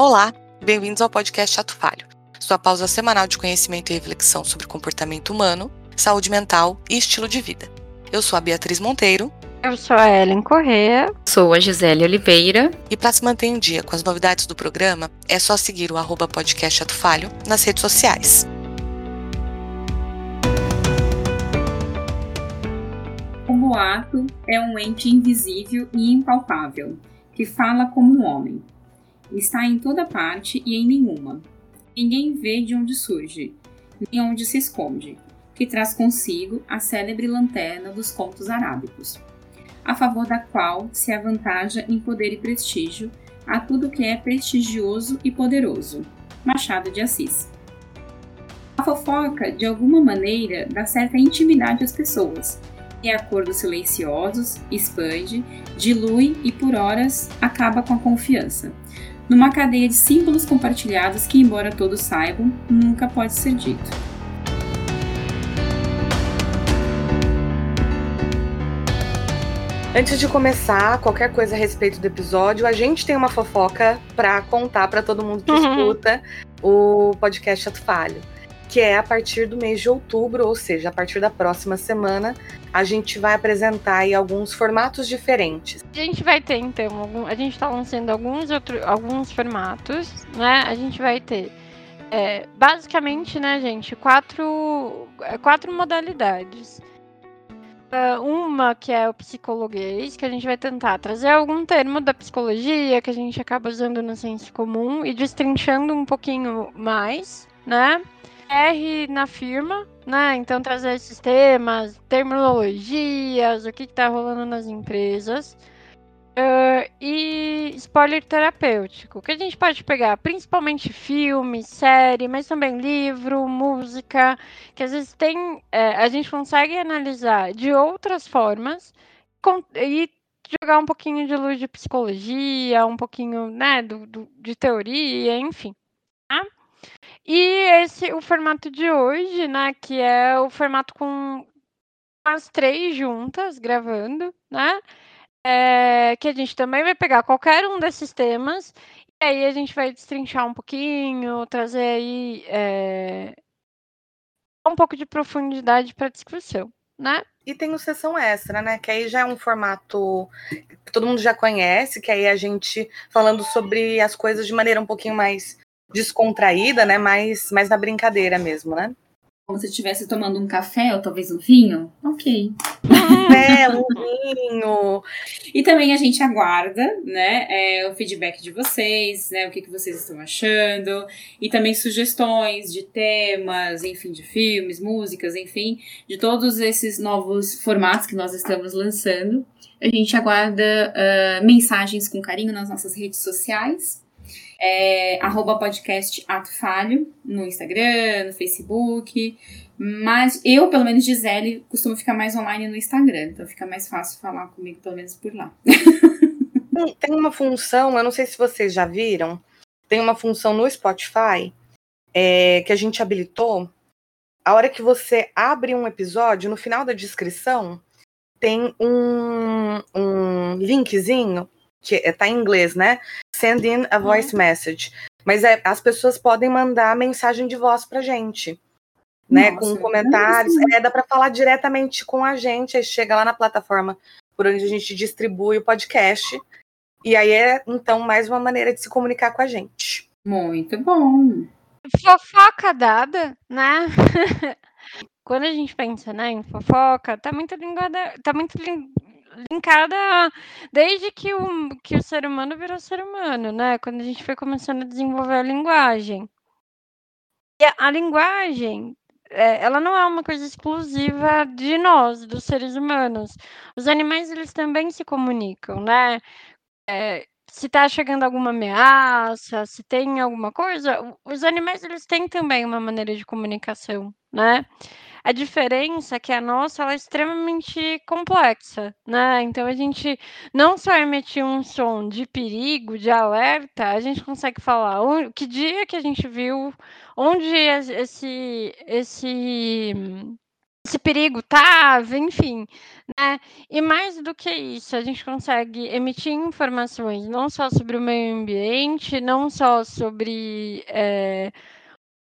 Olá, bem-vindos ao podcast Chato Falho, sua pausa semanal de conhecimento e reflexão sobre comportamento humano, saúde mental e estilo de vida. Eu sou a Beatriz Monteiro. Eu sou a Ellen Correa. Sou a Gisele Oliveira. E para se manter em dia com as novidades do programa, é só seguir o arroba podcast Chato Falho nas redes sociais. O boato é um ente invisível e impalpável, que fala como um homem. Está em toda parte e em nenhuma. Ninguém vê de onde surge, nem onde se esconde, que traz consigo a célebre lanterna dos contos arábicos, a favor da qual se avantaja em poder e prestígio a tudo que é prestigioso e poderoso. Machado de Assis. A fofoca, de alguma maneira, dá certa intimidade às pessoas, e acordos silenciosos, expande, dilui e por horas acaba com a confiança, numa cadeia de símbolos compartilhados que, embora todos saibam, nunca pode ser dito. Antes de começar qualquer coisa a respeito do episódio, a gente tem uma fofoca para contar para todo mundo que uhum. escuta o podcast Chato Falho que é a partir do mês de outubro, ou seja, a partir da próxima semana, a gente vai apresentar aí alguns formatos diferentes. A gente vai ter, então, algum, a gente está lançando alguns, outro, alguns formatos, né? A gente vai ter, é, basicamente, né, gente, quatro, é, quatro modalidades. Uh, uma que é o psicologuês, que a gente vai tentar trazer algum termo da psicologia que a gente acaba usando no senso comum e destrinchando um pouquinho mais, né? R na firma, né? Então trazer sistemas, terminologias, o que, está rolando nas empresas. Uh, e spoiler terapêutico, que a gente pode pegar principalmente filme, série, mas também livro, música, que às vezes tem. É, a gente consegue analisar de outras formas com, e jogar um pouquinho de luz de psicologia, um pouquinho né, do, do de teoria, enfim. Tá? E esse o formato de hoje, né, que é o formato com as três juntas gravando, né? É, que a gente também vai pegar qualquer um desses temas e aí a gente vai destrinchar um pouquinho, trazer aí é, um pouco de profundidade para discussão, né? E tem o sessão extra, né? Que aí já é um formato que todo mundo já conhece, que aí a gente falando sobre as coisas de maneira um pouquinho mais descontraída, né? Mais, mais na brincadeira mesmo, né? Como se estivesse tomando um café ou talvez um vinho. Ok. É, um vinho. E também a gente aguarda, né, é, o feedback de vocês, né, o que, que vocês estão achando, e também sugestões de temas, enfim, de filmes, músicas, enfim, de todos esses novos formatos que nós estamos lançando. A gente aguarda uh, mensagens com carinho nas nossas redes sociais, é, arroba podcast Ato Falho, no Instagram, no Facebook. Mas eu, pelo menos Gisele, costumo ficar mais online no Instagram. Então fica mais fácil falar comigo, pelo menos por lá. tem uma função, eu não sei se vocês já viram, tem uma função no Spotify é, que a gente habilitou. A hora que você abre um episódio, no final da descrição, tem um, um linkzinho que está é, em inglês, né? Send in a voice uhum. message. Mas é, as pessoas podem mandar mensagem de voz pra gente. Né, Nossa, com comentários, é, dá para falar diretamente com a gente, aí chega lá na plataforma por onde a gente distribui o podcast, e aí é então mais uma maneira de se comunicar com a gente. Muito bom. Fofoca dada, né? Quando a gente pensa, né, em fofoca, tá muito linguada, tá muito linkada desde que o, que o ser humano virou ser humano, né? Quando a gente foi começando a desenvolver a linguagem. E a, a linguagem, é, ela não é uma coisa exclusiva de nós, dos seres humanos. Os animais, eles também se comunicam, né? É, se está chegando alguma ameaça, se tem alguma coisa, os animais eles têm também uma maneira de comunicação, né? A diferença é que a nossa ela é extremamente complexa, né? Então a gente não só emitir um som de perigo, de alerta, a gente consegue falar o que dia que a gente viu, onde esse esse esse perigo tava, enfim, né? E mais do que isso, a gente consegue emitir informações não só sobre o meio ambiente, não só sobre é,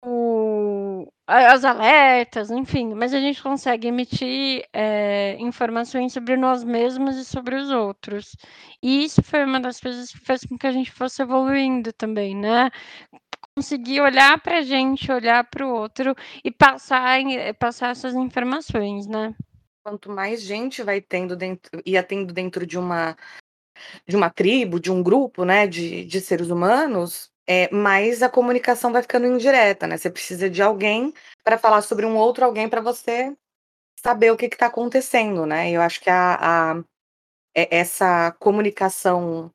o, as alertas, enfim, mas a gente consegue emitir é, informações sobre nós mesmos e sobre os outros. E isso foi uma das coisas que fez com que a gente fosse evoluindo também, né? conseguir olhar para a gente, olhar para o outro e passar, passar essas informações, né? Quanto mais gente vai tendo dentro, ia tendo dentro de uma de uma tribo, de um grupo, né, de, de seres humanos, é, mais a comunicação vai ficando indireta, né? Você precisa de alguém para falar sobre um outro alguém para você saber o que está acontecendo, né? Eu acho que a, a, essa comunicação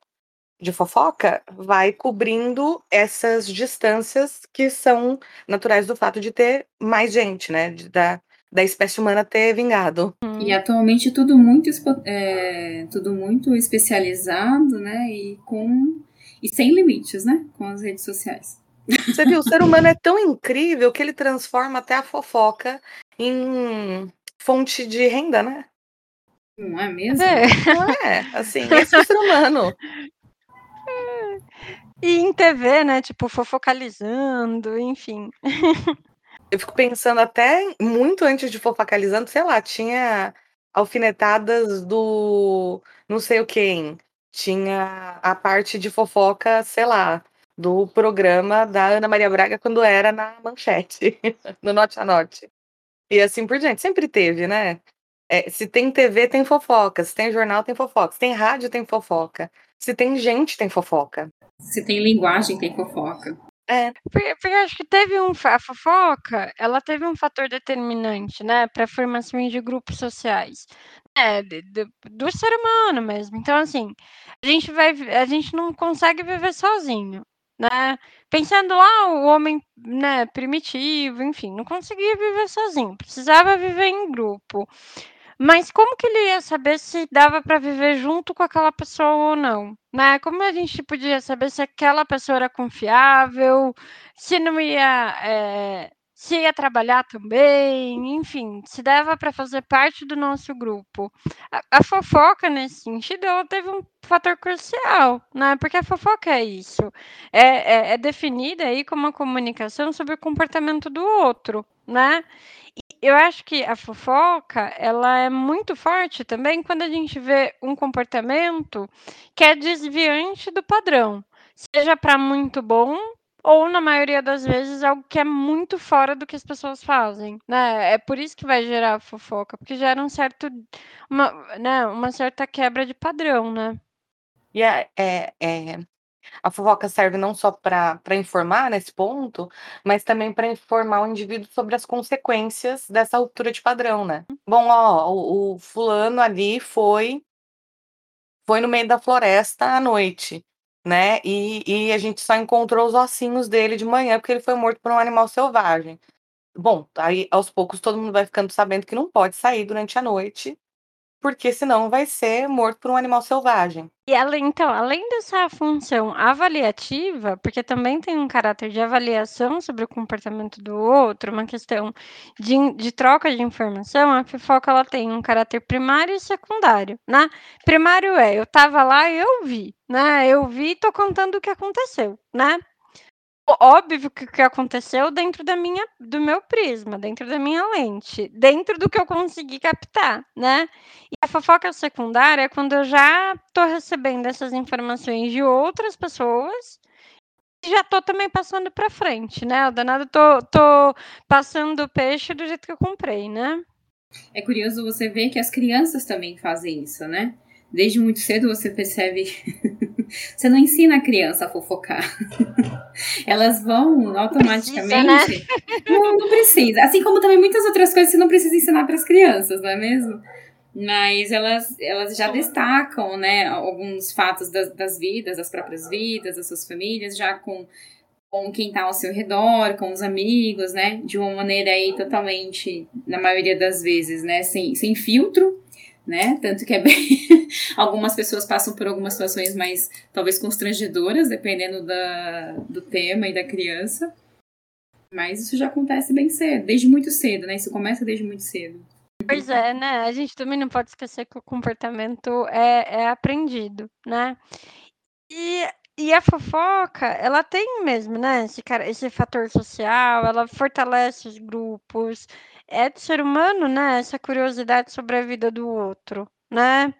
de fofoca vai cobrindo essas distâncias que são naturais do fato de ter mais gente, né? De, da, da espécie humana ter vingado. E atualmente tudo muito, é, tudo muito especializado, né? E com e sem limites, né? Com as redes sociais. Você viu, o ser humano é tão incrível que ele transforma até a fofoca em fonte de renda, né? Não é mesmo? É. É, assim, esse é o ser humano. E em TV, né? Tipo, fofocalizando, enfim. Eu fico pensando até muito antes de fofocalizando, sei lá, tinha alfinetadas do não sei o quem. Tinha a parte de fofoca, sei lá, do programa da Ana Maria Braga quando era na manchete, no Norte a Norte. E assim por diante, sempre teve, né? É, se tem TV, tem fofoca. Se tem jornal, tem fofoca. Se tem rádio, tem fofoca. Se tem gente, tem fofoca. Se tem linguagem, tem fofoca. É. Porque, porque acho que teve um. A fofoca, ela teve um fator determinante, né, para formação de grupos sociais. É, de, de, do ser humano mesmo. Então, assim, a gente vai. A gente não consegue viver sozinho. Né? Pensando lá, o homem né, primitivo, enfim, não conseguia viver sozinho, precisava viver em grupo. Mas como que ele ia saber se dava para viver junto com aquela pessoa ou não? Né? Como a gente podia saber se aquela pessoa era confiável, se não ia, é, se ia trabalhar também, enfim, se dava para fazer parte do nosso grupo. A, a, fofoca, nesse sentido, ela teve um fator crucial, né? Porque a fofoca é isso, é, é, é definida aí como uma comunicação sobre o comportamento do outro, né? Eu acho que a fofoca, ela é muito forte também quando a gente vê um comportamento que é desviante do padrão, seja para muito bom ou na maioria das vezes algo que é muito fora do que as pessoas fazem, né? É por isso que vai gerar fofoca, porque gera um certo uma, né, uma certa quebra de padrão, né? E é, é, é a fofoca serve não só para informar nesse ponto, mas também para informar o indivíduo sobre as consequências dessa ruptura de padrão, né? Bom, ó, o, o fulano ali foi foi no meio da floresta à noite, né? E, e a gente só encontrou os ossinhos dele de manhã porque ele foi morto por um animal selvagem. Bom, aí aos poucos todo mundo vai ficando sabendo que não pode sair durante a noite porque senão vai ser morto por um animal selvagem. E além, então, além dessa função avaliativa, porque também tem um caráter de avaliação sobre o comportamento do outro, uma questão de, de troca de informação, a fofoca ela tem um caráter primário e secundário, né? Primário é, eu estava lá e eu vi, né? Eu vi e tô contando o que aconteceu, né? Óbvio que o que aconteceu dentro da minha, do meu prisma, dentro da minha lente, dentro do que eu consegui captar, né? E a fofoca secundária é quando eu já tô recebendo essas informações de outras pessoas e já tô também passando para frente, né? O danado tô, tô passando o peixe do jeito que eu comprei, né? É curioso você ver que as crianças também fazem isso, né? Desde muito cedo você percebe. você não ensina a criança a fofocar. Elas vão automaticamente. Precisa, né? não, não precisa. Assim como também muitas outras coisas você não precisa ensinar para as crianças, não é mesmo? Mas elas, elas já destacam, né, alguns fatos das, das vidas, das próprias vidas, das suas famílias, já com, com quem está ao seu redor, com os amigos, né, de uma maneira aí totalmente, na maioria das vezes, né, sem, sem filtro, né? Tanto que é bem. algumas pessoas passam por algumas situações mais, talvez, constrangedoras, dependendo da, do tema e da criança. Mas isso já acontece bem cedo, desde muito cedo, né? Isso começa desde muito cedo. Pois é, né? A gente também não pode esquecer que o comportamento é, é aprendido, né? E, e a fofoca, ela tem mesmo, né? Esse, esse fator social, ela fortalece os grupos. É do ser humano, né? Essa curiosidade sobre a vida do outro, né?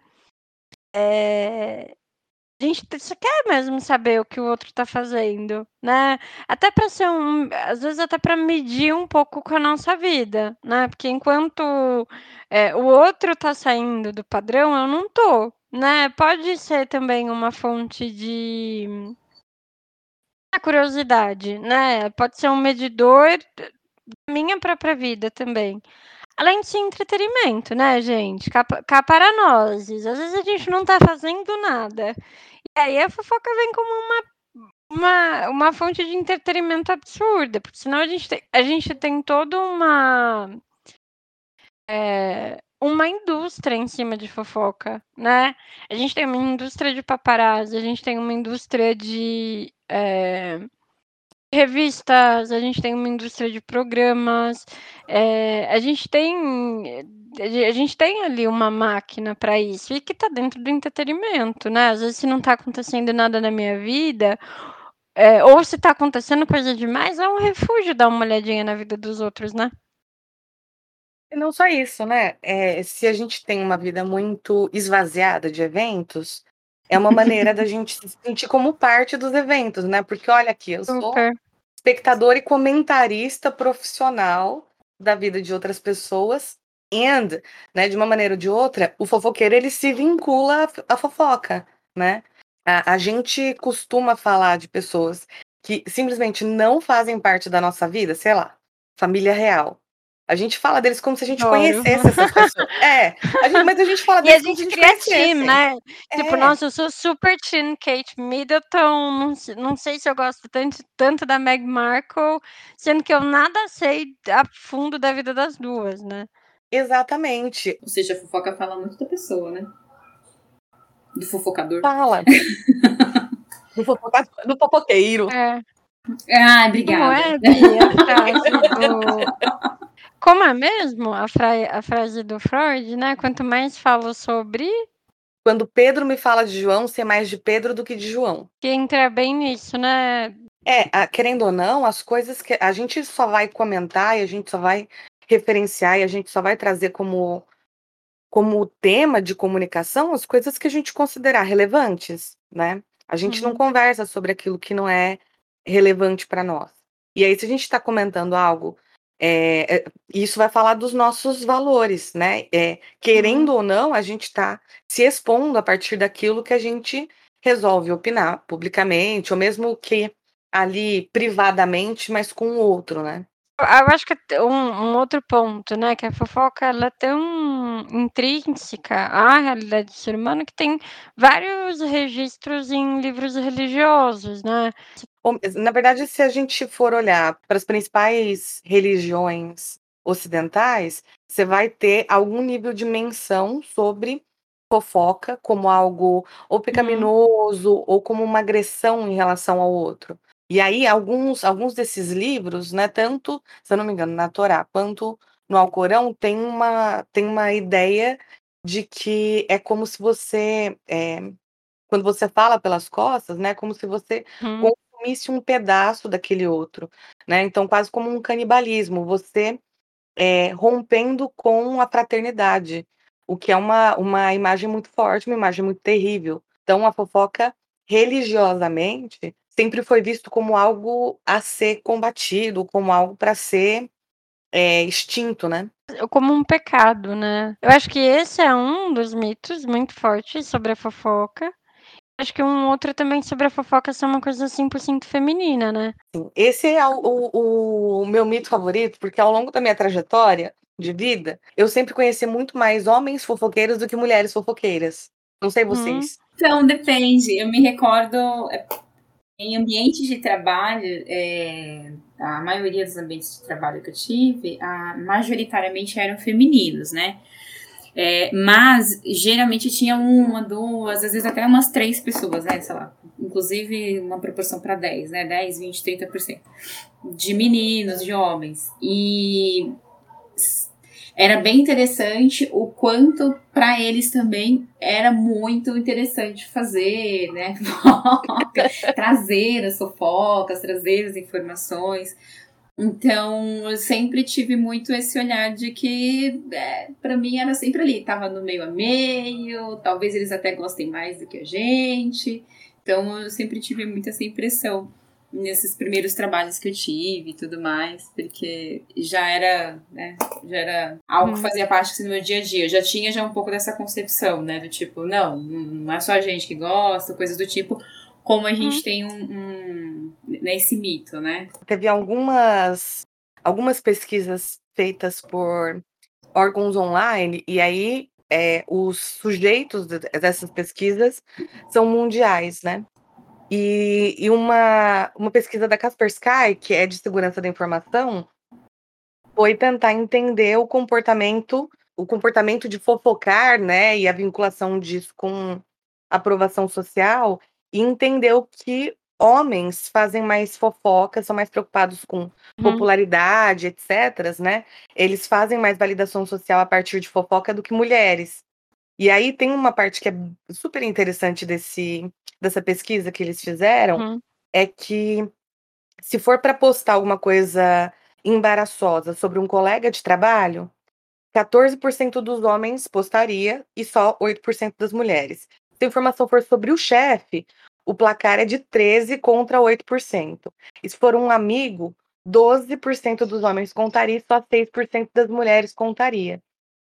É, a gente só quer mesmo saber o que o outro está fazendo, né? Até para ser um, às vezes até para medir um pouco com a nossa vida, né? Porque enquanto é, o outro está saindo do padrão, eu não tô, né? Pode ser também uma fonte de curiosidade, né? Pode ser um medidor da minha própria vida também. Além de entretenimento, né, gente? Nós. Às vezes a gente não tá fazendo nada. E aí a fofoca vem como uma, uma, uma fonte de entretenimento absurda, porque senão a gente tem, a gente tem toda uma. É, uma indústria em cima de fofoca, né? A gente tem uma indústria de paparazzi, a gente tem uma indústria de é, revistas, a gente tem uma indústria de programas, é, a gente tem a gente tem ali uma máquina para isso e que está dentro do entretenimento, né? Às vezes se não está acontecendo nada na minha vida, é, ou se está acontecendo coisa demais, é um refúgio dar uma olhadinha na vida dos outros, né? E não só isso, né? É, se a gente tem uma vida muito esvaziada de eventos, é uma maneira da gente se sentir como parte dos eventos, né? Porque olha aqui, eu sou Super. espectador e comentarista profissional da vida de outras pessoas. And, né, de uma maneira ou de outra, o fofoqueiro ele se vincula à fofoca, né? A, a gente costuma falar de pessoas que simplesmente não fazem parte da nossa vida, sei lá, família real. A gente fala deles como se a gente conhecesse essas pessoas. É, a gente- mas a gente fala E a deles como se gente a gente cria time, conhecesse. né? Tipo, É. nossa, eu sou super team Kate Middleton, não, não sei se eu gosto tanto, tanto da Meg Markle, sendo que eu nada sei a fundo da vida das duas, né? Exatamente. Ou seja, a fofoca fala muito da pessoa, né? Do fofocador. Fala. do, fofoca... do fofoqueiro. É. Ah, obrigada. é, Bia, a frase do... Como é mesmo a, fra... a frase do Freud, né? Quanto mais falo sobre, Quando Pedro me fala de João, sei mais de Pedro do que de João. que entra bem nisso, né? É, a- querendo ou não, as coisas que a gente só vai comentar e a gente só vai referenciar e a gente só vai trazer como, como tema de comunicação as coisas que a gente considerar relevantes, né? A gente não Uhum. conversa sobre aquilo que não é relevante para nós. E aí, se a gente está comentando algo, é, é, isso vai falar dos nossos valores, né? É, querendo ou não, a gente está se expondo a partir daquilo que a gente resolve opinar publicamente, ou mesmo que ali privadamente, mas com o outro, né? Eu acho que um, um outro ponto, né? Que a fofoca ela é tão intrínseca à realidade do ser humano que tem vários registros em livros religiosos, né? Ou- Na verdade, se a gente for olhar para as principais religiões ocidentais, você vai ter algum nível de menção sobre fofoca como algo ou pecaminoso ou como uma agressão em relação ao outro. E aí, alguns, alguns desses livros, né, tanto, se eu não me engano, na Torá quanto no Alcorão, tem uma, tem uma ideia de que é como se você, é, quando você fala pelas costas, né, como se você Hum, consumisse um pedaço daquele outro, né? Então, quase como um canibalismo, você é, rompendo com a fraternidade, o que é uma, uma imagem muito forte, uma imagem muito terrível. Então, a fofoca, religiosamente, sempre foi visto como algo a ser combatido, como algo para ser é, extinto, né? como um pecado, né? Eu acho que esse é um dos mitos muito fortes sobre a fofoca. Acho que um outro também sobre a fofoca ser uma coisa 100% feminina, né? Esse é o, o- o meu mito favorito, porque ao longo da minha trajetória de vida, eu sempre conheci muito mais homens fofoqueiros do que mulheres fofoqueiras. Não sei vocês. Então, depende. Eu me recordo é, em ambientes de trabalho, é, a maioria dos ambientes de trabalho que eu tive, a- majoritariamente eram femininos, né? É, mas geralmente tinha uma, duas, às vezes até umas três pessoas, né? Sei lá, inclusive uma proporção para 10, né? 10, 20, 30% de meninos, de homens. E era bem interessante o quanto para eles também era muito interessante fazer, né? trazer as fofocas, trazer as informações. Então, eu sempre tive muito esse olhar de que, é, para mim, era sempre ali, tava no meio a meio, talvez eles até gostem mais do que a gente. Então, eu sempre tive muito essa impressão nesses primeiros trabalhos que eu tive e tudo mais, porque já era, né, já era algo que uhum. fazia parte do meu dia a dia. Eu já tinha já um pouco dessa concepção, né, do tipo, não, não é só a gente que gosta, coisas do tipo, como a gente hum. tem um, um nesse mito, né? Teve algumas algumas pesquisas feitas por órgãos online e aí é, os sujeitos dessas pesquisas são mundiais, né? E, e uma, uma pesquisa da Kaspersky, que é de segurança da informação, foi tentar entender o comportamento, o comportamento de fofocar, né, e a vinculação disso com aprovação social, e entendeu que homens fazem mais fofoca, são mais preocupados com uhum. popularidade, etc, né? Eles fazem mais validação social a partir de fofoca do que mulheres. E aí tem uma parte que é super interessante desse dessa pesquisa que eles fizeram uhum. é que se for para postar alguma coisa embaraçosa sobre um colega de trabalho, 14% dos homens postaria e só 8% das mulheres. Se a informação for sobre o chefe, o placar é de 13 contra 8%. E se for um amigo, 12% dos homens contaria e só 6% das mulheres contaria.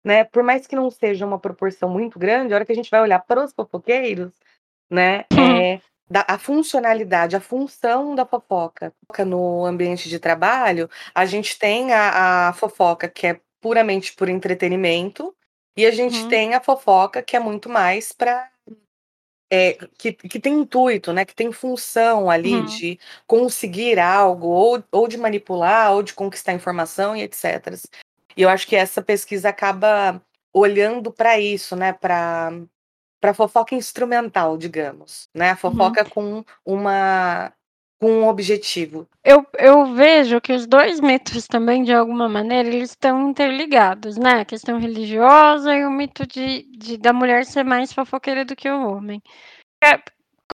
Né? Por mais que não seja uma proporção muito grande, a hora que a gente vai olhar para os fofoqueiros, né? Hum. É, da, a funcionalidade, a função da fofoca. No ambiente de trabalho, a gente tem a, a fofoca que é puramente por entretenimento, e a gente uhum. tem a fofoca que é muito mais para. É, que, que tem intuito, né? Que tem função ali uhum. de conseguir algo, ou, ou de manipular, ou de conquistar informação e etc. E eu acho que essa pesquisa acaba olhando para isso, né? Para para fofoca instrumental, digamos, né? A uhum. fofoca uhum. com uma com um objetivo. Eu, eu vejo que os dois mitos também, de alguma maneira, eles estão interligados, né? A questão religiosa e o mito de, de da mulher ser mais fofoqueira do que o homem. É,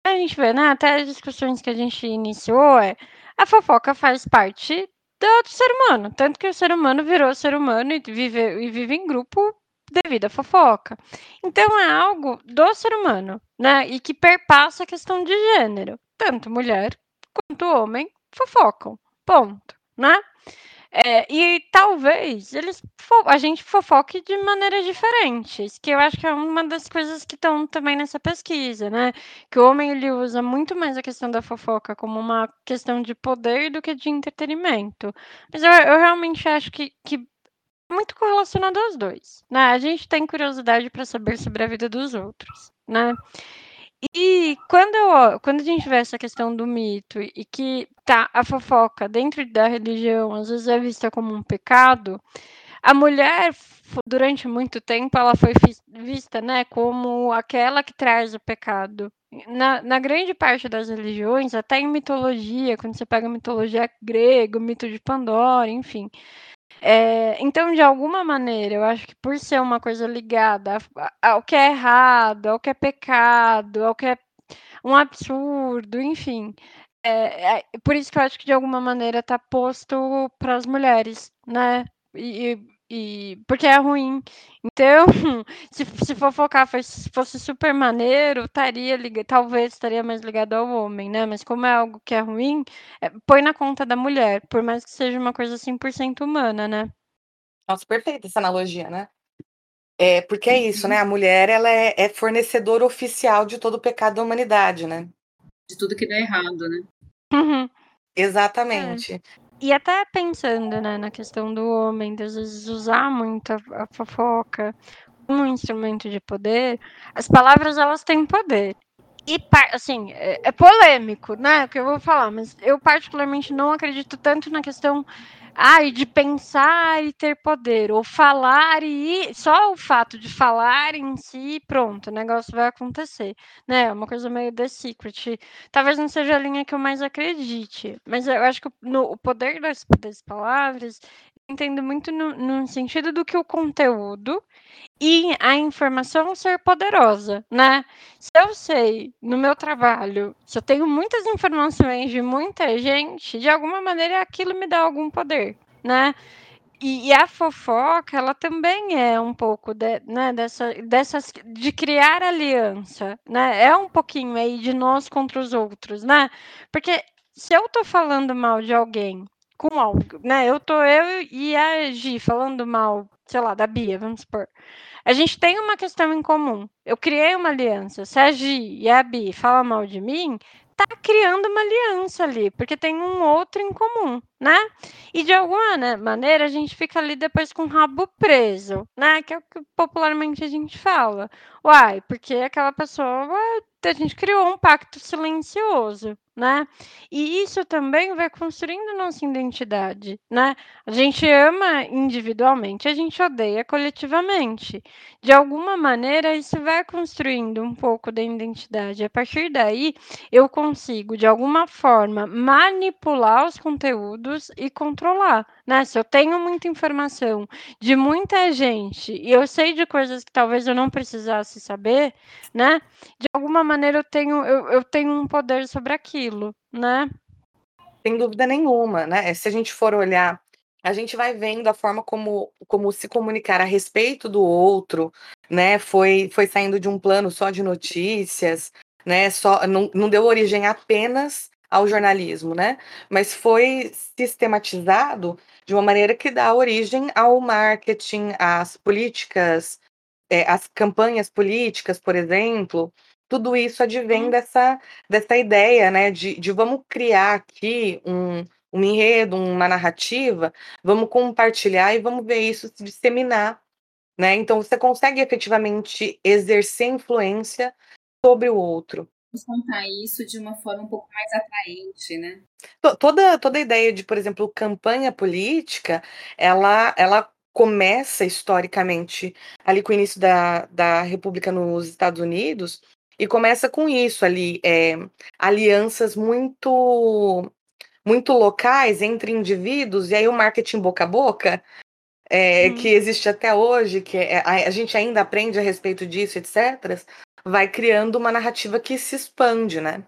a gente vê, né? Até as discussões que a gente iniciou, é, a fofoca faz parte do, ser humano. Tanto que o ser humano virou ser humano e vive, e vive em grupo devido à fofoca. Então é algo do ser humano, né? E que perpassa a questão de gênero. Tanto mulher quanto homem fofocam. Ponto, né? É, e talvez eles a gente fofoque de maneiras diferentes, que eu acho que é uma das coisas que estão também nessa pesquisa, né? Que o homem ele usa muito mais a questão da fofoca como uma questão de poder do que de entretenimento. Mas eu, eu realmente acho que, que muito correlacionado aos dois, né? A gente tem curiosidade para saber sobre a vida dos outros, né? E quando, eu, quando a gente vê essa questão do mito e que tá a fofoca dentro da religião às vezes é vista como um pecado, a mulher durante muito tempo ela foi vista, né, como aquela que traz o pecado. Na, na grande parte das religiões, até em mitologia, quando você pega mitologia grega, mito de Pandora, enfim, é, então, de alguma maneira, eu acho que por ser uma coisa ligada ao que é errado, ao que é pecado, ao que é um absurdo, enfim. É, é por isso que eu acho que de alguma maneira está posto para as mulheres, né? E, e, porque é ruim. Então, se, se fofocar fosse, fosse super maneiro, estaria talvez estaria mais ligado ao homem, né? Mas como é algo que é ruim, é, põe na conta da mulher, por mais que seja uma coisa 100% humana, né? Nossa, perfeita essa analogia, né? É, porque é isso, né? A mulher, ela é, é fornecedora oficial de todo o pecado da humanidade, né? De tudo que dá errado, né? Uhum. Exatamente. É. E até pensando, né, na questão do homem, de às vezes usar muito a, a fofoca como um instrumento de poder, as palavras elas têm poder. E, assim, é, é polêmico, né, o que eu vou falar, mas eu particularmente não acredito tanto na questão ah, e de pensar e ter poder, ou falar e só o fato de falar em si, pronto, o negócio vai acontecer, né? É uma coisa meio The Secret. Talvez não seja a linha que eu mais acredite, mas eu acho que no, o poder das, das palavras entendo muito no, no sentido do que o conteúdo e a informação ser poderosa, né? Se eu sei no meu trabalho, se eu tenho muitas informações de muita gente, de alguma maneira aquilo me dá algum poder, né? E, e a fofoca, ela também é um pouco de, né, dessa, dessas, de criar aliança, né? É um pouquinho aí de nós contra os outros, né? Porque se eu tô falando mal de alguém com algo, né? Eu tô eu e a Gi falando mal, sei lá, da Bia, vamos supor. A gente tem uma questão em comum. Eu criei uma aliança. Se a Gi e a Bi falam mal de mim, tá criando uma aliança ali, porque tem um outro em comum, né? E de alguma né, maneira a gente fica ali depois com o rabo preso, né? Que é o que popularmente a gente fala. Uai, porque aquela pessoa, a gente criou um pacto silencioso, né? E isso também vai construindo nossa identidade, né? A gente ama individualmente, a gente odeia coletivamente. De alguma maneira, isso vai construindo um pouco da identidade. A partir daí, eu consigo, de alguma forma, manipular os conteúdos e controlar, Se eu tenho muita informação de muita gente e eu sei de coisas que talvez eu não precisasse saber, né? De alguma maneira eu tenho, eu, eu tenho um poder sobre aquilo, né? Sem dúvida nenhuma, né? Se a gente for olhar, a gente vai vendo a forma como, como se comunicar a respeito do outro, né? Foi, foi saindo de um plano só de notícias, né? Só, não, não deu origem apenas ao jornalismo, né? Mas foi sistematizado de uma maneira que dá origem ao marketing, às políticas, é, às campanhas políticas, por exemplo. Tudo isso advém hum. dessa, dessa ideia, né? De, de vamos criar aqui um, um enredo, uma narrativa, vamos compartilhar e vamos ver isso se disseminar, né? Então você consegue efetivamente exercer influência sobre o outro contar isso de uma forma um pouco mais atraente, né? Toda, toda a ideia de, por exemplo, campanha política, ela, ela começa historicamente ali com o início da, da República nos Estados Unidos e começa com isso ali, é, alianças muito muito locais entre indivíduos, e aí o marketing boca a boca, é, hum. que existe até hoje, que é, a, a, gente ainda aprende a respeito disso, etc., vai criando uma narrativa que se expande, né?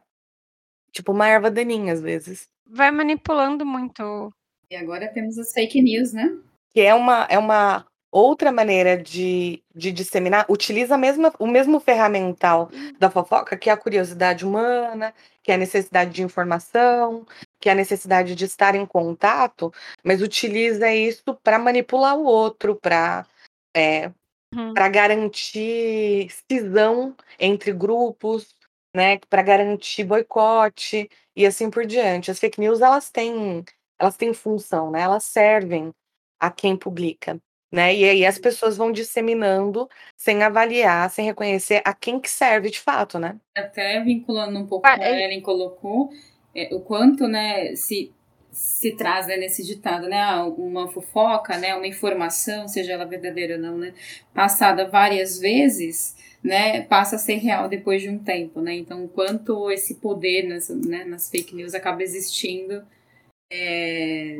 Tipo uma erva daninha, às vezes. Vai manipulando muito. E agora temos as fake news, né? Que é uma, é uma outra maneira de, de disseminar, utiliza a mesma, o mesmo ferramental da fofoca, que é a curiosidade humana, que é a necessidade de informação, que é a necessidade de estar em contato, mas utiliza isso para manipular o outro, para é, Uhum. para garantir cisão entre grupos, né, para garantir boicote e assim por diante. As fake news elas têm, elas têm função, né? Elas servem a quem publica, né? E aí as pessoas vão disseminando sem avaliar, sem reconhecer a quem que serve de fato, né? Até vinculando um pouco ah, que a é Ellen colocou, é, o quanto, né, se se traz né, nesse ditado, né? Ah, uma fofoca, né? Uma informação, seja ela verdadeira ou não, né? Passada várias vezes, né? Passa a ser real depois de um tempo, né? Então, quanto esse poder nas, né, nas fake news acaba existindo é,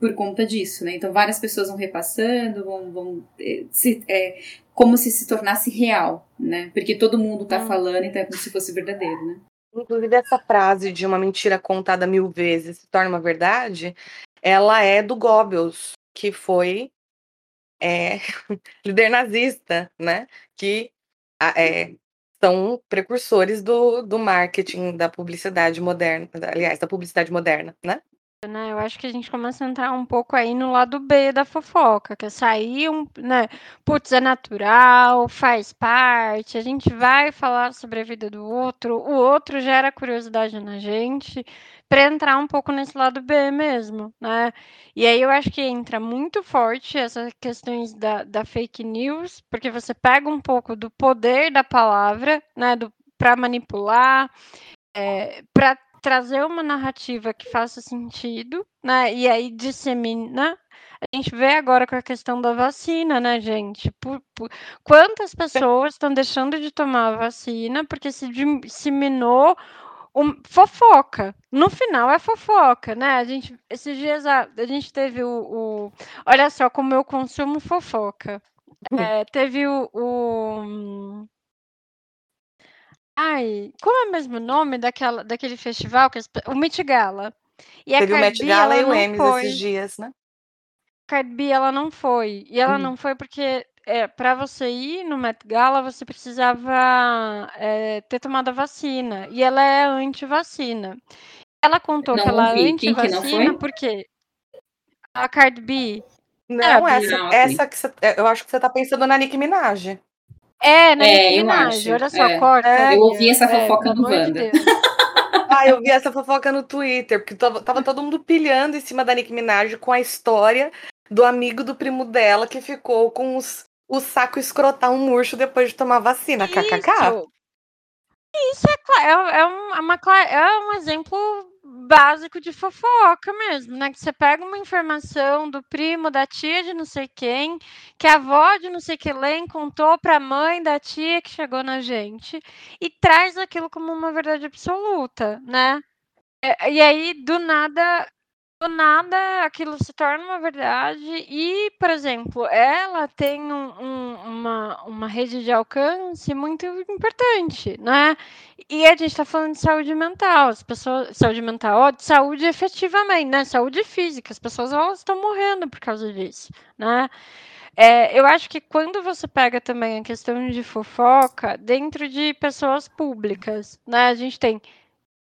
por conta disso, né? Então, várias pessoas vão repassando, vão, vão é, se, é, como se se tornasse real, né? Porque todo mundo tá hum. falando, então é como se fosse verdadeiro, né? Inclusive, essa frase de uma mentira contada mil vezes se torna uma verdade, ela é do Goebbels, que foi é, líder nazista, né? Que é, são precursores do, do marketing da publicidade moderna, aliás, da publicidade moderna, né? Né? Eu acho que a gente começa a entrar um pouco aí no lado B da fofoca, que é sair um, né? Putz, é natural, faz parte, a gente vai falar sobre a vida do outro, o outro gera curiosidade na gente, para entrar um pouco nesse lado B mesmo, né? E aí eu acho que entra muito forte essas questões da, da fake news, porque você pega um pouco do poder da palavra, né? Para manipular, é, para trazer uma narrativa que faça sentido, né? E aí dissemina. A gente vê agora com a questão da vacina, né, gente? Por, por... Quantas pessoas estão deixando de tomar a vacina porque se disseminou um, fofoca. No final é fofoca, né? A gente, esses dias a, a gente teve o, o, Olha só como eu consumo fofoca. Hum. É, teve o, o, Ai, como é o mesmo nome daquela, daquele festival? Que, o Met Gala. E a teve Cardi, o Met Gala e o Emmys esses dias, né? Cardi B, ela não foi. E ela hum. não foi porque é, para você ir no Met Gala, você precisava é, ter tomado a vacina. E ela é anti-vacina. Ela contou não que ela é anti-vacina porque a Cardi B. Não, é, essa, não, essa que você, é, eu acho que você tá pensando na Nicki Minaj. É, na é, Nicki Minaj. Olha só, é. corta. eu ouvi essa é, fofoca no Wanda. De ah, eu vi essa fofoca no Twitter, porque tava, tava todo mundo pilhando em cima da Nicki Minaj com a história do amigo do primo dela que ficou com os, o saco escrotar um murcho depois de tomar vacina, Isso. kkk. Isso é, é, é, uma, é um exemplo básico de fofoca mesmo, né? Que você pega uma informação do primo, da tia de não sei quem, que a avó de não sei que lê contou para a mãe da tia que chegou na gente e traz aquilo como uma verdade absoluta, né? É, e aí, do nada, do nada aquilo se torna uma verdade e, por exemplo, ela tem um, um, uma, uma rede de alcance muito importante, né? E a gente está falando de saúde mental, as pessoas, saúde mental, ó, de saúde efetivamente, né? Saúde física, as pessoas elas estão morrendo por causa disso, né? É, eu acho que quando você pega também a questão de fofoca dentro de pessoas públicas, né? A gente tem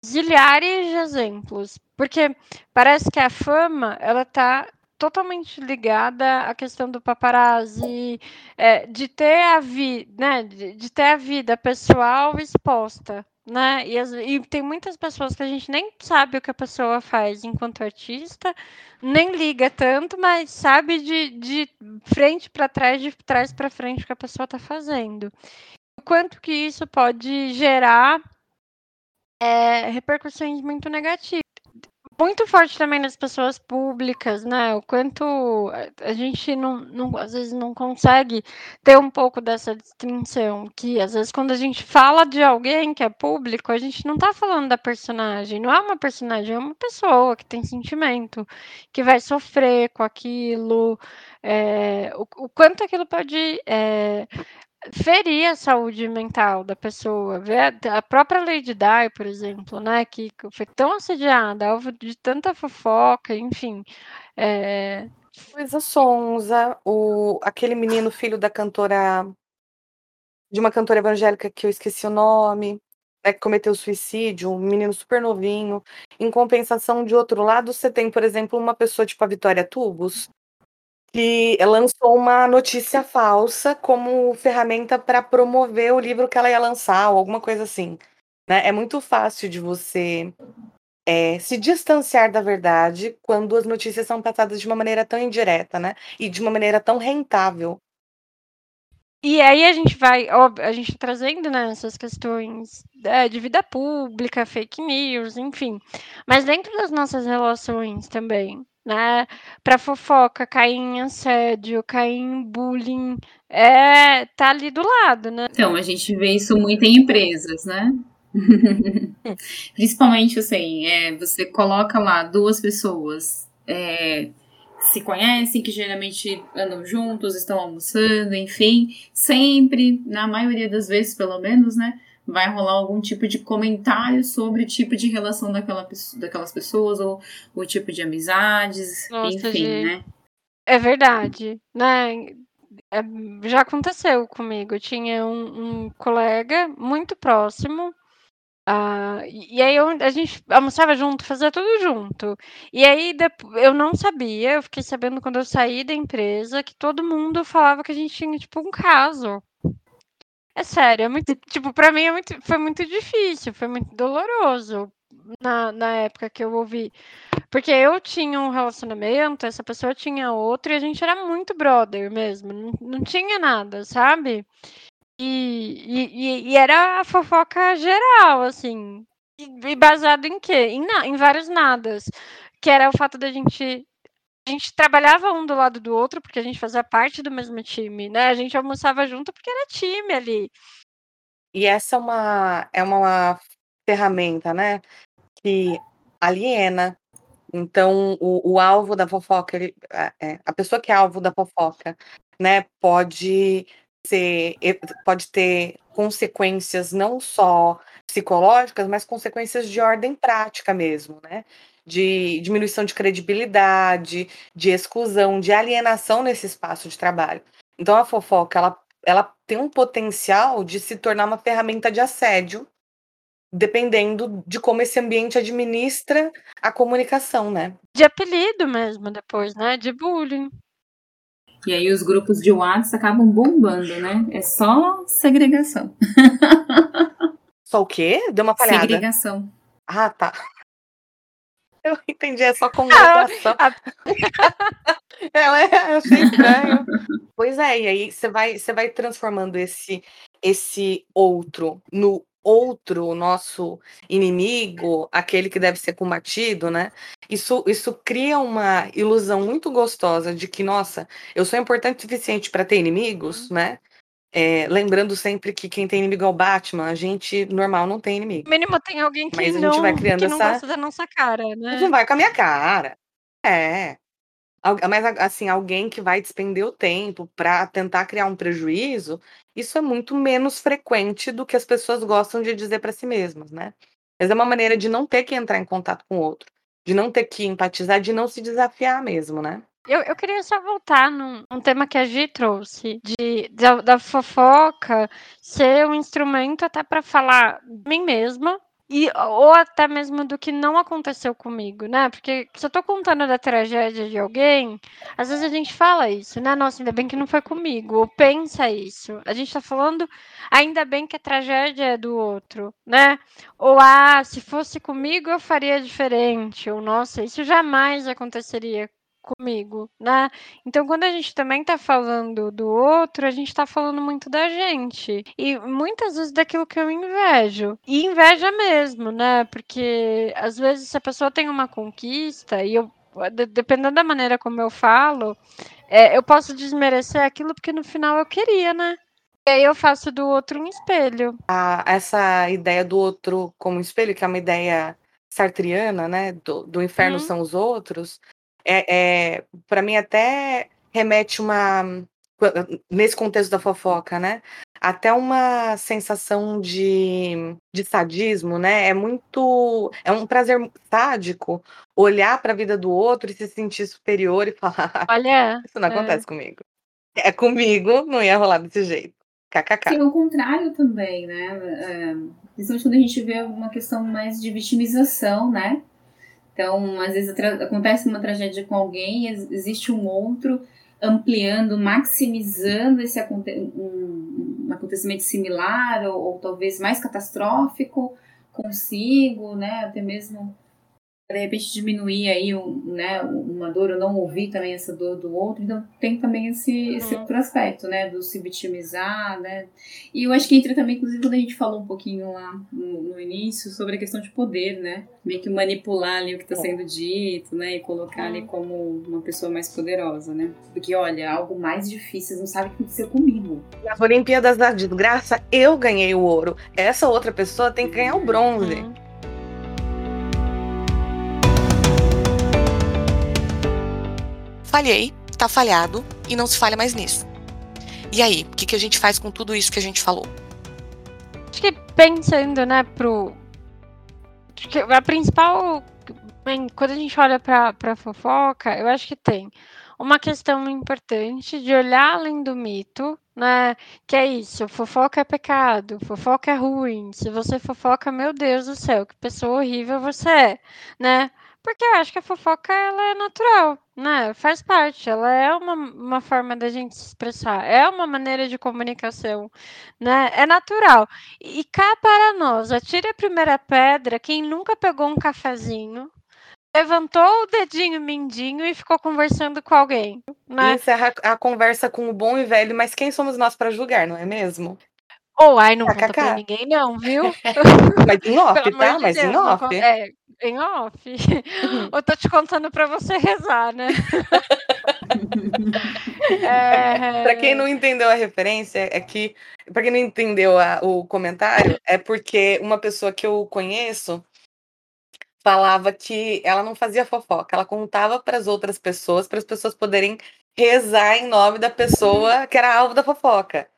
zilhares de exemplos, porque parece que a fama ela está totalmente ligada à questão do paparazzi, é, de ter a vida, né, de, de, ter a vida pessoal exposta, né? E, as, e, tem muitas pessoas que a gente nem sabe o que a pessoa faz enquanto artista, nem liga tanto, mas sabe de, de frente para trás, de trás para frente o que a pessoa está fazendo. O quanto que isso pode gerar é, repercussões muito negativas. Muito forte também nas pessoas públicas, né? O quanto a gente não, não, às vezes não consegue ter um pouco dessa distinção. Que às vezes quando a gente fala de alguém que é público, a gente não tá falando da personagem. Não é uma personagem, é uma pessoa que tem sentimento, que vai sofrer com aquilo. É, o, o, quanto aquilo pode é, ferir a saúde mental da pessoa. A própria Lady Di, por exemplo, né, que foi tão assediada, alvo de tanta fofoca, enfim. É... Luísa Sonza, o, aquele menino filho da cantora, de uma cantora evangélica que eu esqueci o nome, né, que cometeu suicídio, um menino super novinho. Em compensação, de outro lado, você tem, por exemplo, uma pessoa tipo a Vitória Tubos, que lançou uma notícia falsa como ferramenta para promover o livro que ela ia lançar, ou alguma coisa assim. Né? É muito fácil de você é, se distanciar da verdade quando as notícias são passadas de uma maneira tão indireta, né? E de uma maneira tão rentável. E aí a gente vai, a gente tá trazendo né, essas questões é, de vida pública, fake news, enfim. Mas dentro das nossas relações também, né? Para fofoca, cair em assédio, cair em bullying, é tá ali do lado, né? Então, a gente vê isso muito em empresas, né? Principalmente assim, é, você coloca lá duas pessoas é, se conhecem, que geralmente andam juntos, estão almoçando, enfim, sempre, na maioria das vezes, pelo menos, né? Vai rolar algum tipo de comentário sobre o tipo de relação daquela, daquelas pessoas ou o tipo de amizades, Nossa, enfim, né? É verdade, né? É, já aconteceu comigo. Tinha um, um colega muito próximo. Uh, e aí eu, a gente almoçava junto, fazia tudo junto. E aí depois, eu não sabia, eu fiquei sabendo quando eu saí da empresa que todo mundo falava que a gente tinha tipo um caso. É sério, é muito, tipo, para mim é muito, foi muito difícil, foi muito doloroso na, na época que eu ouvi. Porque eu tinha um relacionamento, essa pessoa tinha outro, e a gente era muito brother mesmo, não, não tinha nada, sabe? E, e, e era a fofoca geral, assim. E, e baseado em quê? Em, em vários nadas. Que era o fato da gente a gente trabalhava um do lado do outro, porque a gente fazia parte do mesmo time, né? A gente almoçava junto porque era time ali. E essa é uma, é uma ferramenta, né? Que aliena. Então, o, o alvo da fofoca, ele, é, a pessoa que é alvo da fofoca, né, pode ser, pode ter consequências não só psicológicas, mas consequências de ordem prática mesmo, né? De diminuição de credibilidade, de exclusão, de alienação nesse espaço de trabalho. Então a fofoca, ela, ela tem um potencial de se tornar uma ferramenta de assédio, dependendo de como esse ambiente administra a comunicação, né? De apelido mesmo depois, né? De bullying. E aí os grupos de WhatsApp acabam bombando, né? É só segregação. Só o quê? Deu uma falhada. Segregação. Ah, tá. Eu entendi, é só comunicação. Ah, Ela é, eu achei estranho. pois é, e aí você vai, você vai transformando esse, esse outro no outro, nosso inimigo, aquele que deve ser combatido, né? Isso, isso cria uma ilusão muito gostosa de que, nossa, eu sou importante o suficiente para ter inimigos, uhum. né? É, lembrando sempre que quem tem inimigo é o Batman, a gente normal não tem inimigo. Mínimo tem alguém que, Mas a gente vai criando que não essa... gosta da nossa cara, né? A gente não vai com a minha cara. É. Mas, assim, alguém que vai despender o tempo para tentar criar um prejuízo, isso é muito menos frequente do que as pessoas gostam de dizer para si mesmas, né? Mas é uma maneira de não ter que entrar em contato com o outro, de não ter que empatizar, de não se desafiar mesmo, né? Eu, eu queria só voltar num, num tema que a Gi trouxe, de, de da fofoca ser um instrumento até para falar de mim mesma, e, ou até mesmo do que não aconteceu comigo, né? Porque se eu tô contando da tragédia de alguém, às vezes a gente fala isso, né? Nossa, ainda bem que não foi comigo, ou pensa isso. A gente tá falando, ainda bem que a tragédia é do outro, né? Ou, ah, se fosse comigo eu faria diferente, ou, nossa, isso jamais aconteceria comigo, né? Então, quando a gente também está falando do outro, a gente está falando muito da gente. E muitas vezes daquilo que eu invejo. E inveja mesmo, né? Porque às vezes se a pessoa tem uma conquista e eu dependendo da maneira como eu falo, é, eu posso desmerecer aquilo porque no final eu queria, né? E aí eu faço do outro um espelho. Ah, essa ideia do outro como espelho, que é uma ideia sartriana, né? Do, do inferno hum. são os outros é, é para mim até remete uma nesse contexto da fofoca, né? Até uma sensação de, de sadismo, né? É muito é um prazer sádico olhar para a vida do outro e se sentir superior e falar, olha, isso não é. acontece comigo. É comigo, não ia rolar desse jeito. KKK. Sim, o contrário também, né? É, principalmente quando a gente vê uma questão mais de vitimização, né? Então, às vezes acontece uma tragédia com alguém, existe um outro ampliando, maximizando esse aconte um, um, acontecimento similar ou, ou, talvez mais catastrófico consigo, né? Até mesmo de repente diminuir aí um, né, uma dor ou não ouvir também essa dor do outro. Então tem também esse, uhum. esse outro aspecto, né, do se vitimizar, né. E eu acho que entra também, inclusive, quando a gente falou um pouquinho lá no, no início sobre a questão de poder, né, meio que manipular ali o que está sendo dito, né, e colocar ali uhum. como uma pessoa mais poderosa, né. Porque, olha, algo mais difícil, não sabe o que aconteceu comigo. Nas Olimpíadas da Desgraça, eu ganhei o ouro. Essa outra pessoa tem que ganhar o bronze. Uhum. Falhei, tá falhado e não se falha mais nisso. E aí, o que, que a gente faz com tudo isso que a gente falou? Acho que pensando, né, pro. Acho que a principal. Quando a gente olha pra, pra fofoca, eu acho que tem uma questão importante de olhar além do mito, né? Que é isso, fofoca é pecado, fofoca é ruim. Se você fofoca, meu Deus do céu, que pessoa horrível você é, né? Porque eu acho que a fofoca ela é natural, né? Faz parte, ela é uma, uma forma da gente se expressar, é uma maneira de comunicação, né? É natural. E cá para nós, atire a primeira pedra quem nunca pegou um cafezinho, levantou o dedinho mindinho e ficou conversando com alguém. Né? E encerra a conversa com o bom e velho, mas quem somos nós para julgar, não é mesmo? Ou, oh, ai, não conta pra ninguém não, viu? mas em off, tá? Mas Deus, em off. É, em off. Uhum. Eu tô te contando pra você rezar, né? é... Para quem não entendeu a referência, é que. Para quem não entendeu a, o comentário, é porque uma pessoa que eu conheço falava que ela não fazia fofoca, ela contava para as outras pessoas, para as pessoas poderem rezar em nome da pessoa que era alvo da fofoca,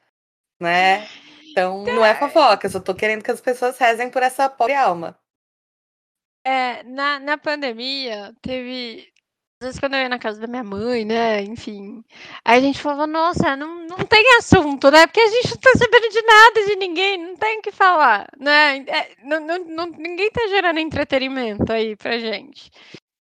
né? Então, não é fofoca, eu só tô querendo que as pessoas rezem por essa pobre alma. É, na, na pandemia, teve. Às vezes, quando eu ia na casa da minha mãe, né? Enfim. Aí a gente falava, nossa, não, não tem assunto, né? Porque a gente não tá sabendo de nada de ninguém, não tem o que falar, né? É, não, não, não, ninguém tá gerando entretenimento aí pra gente.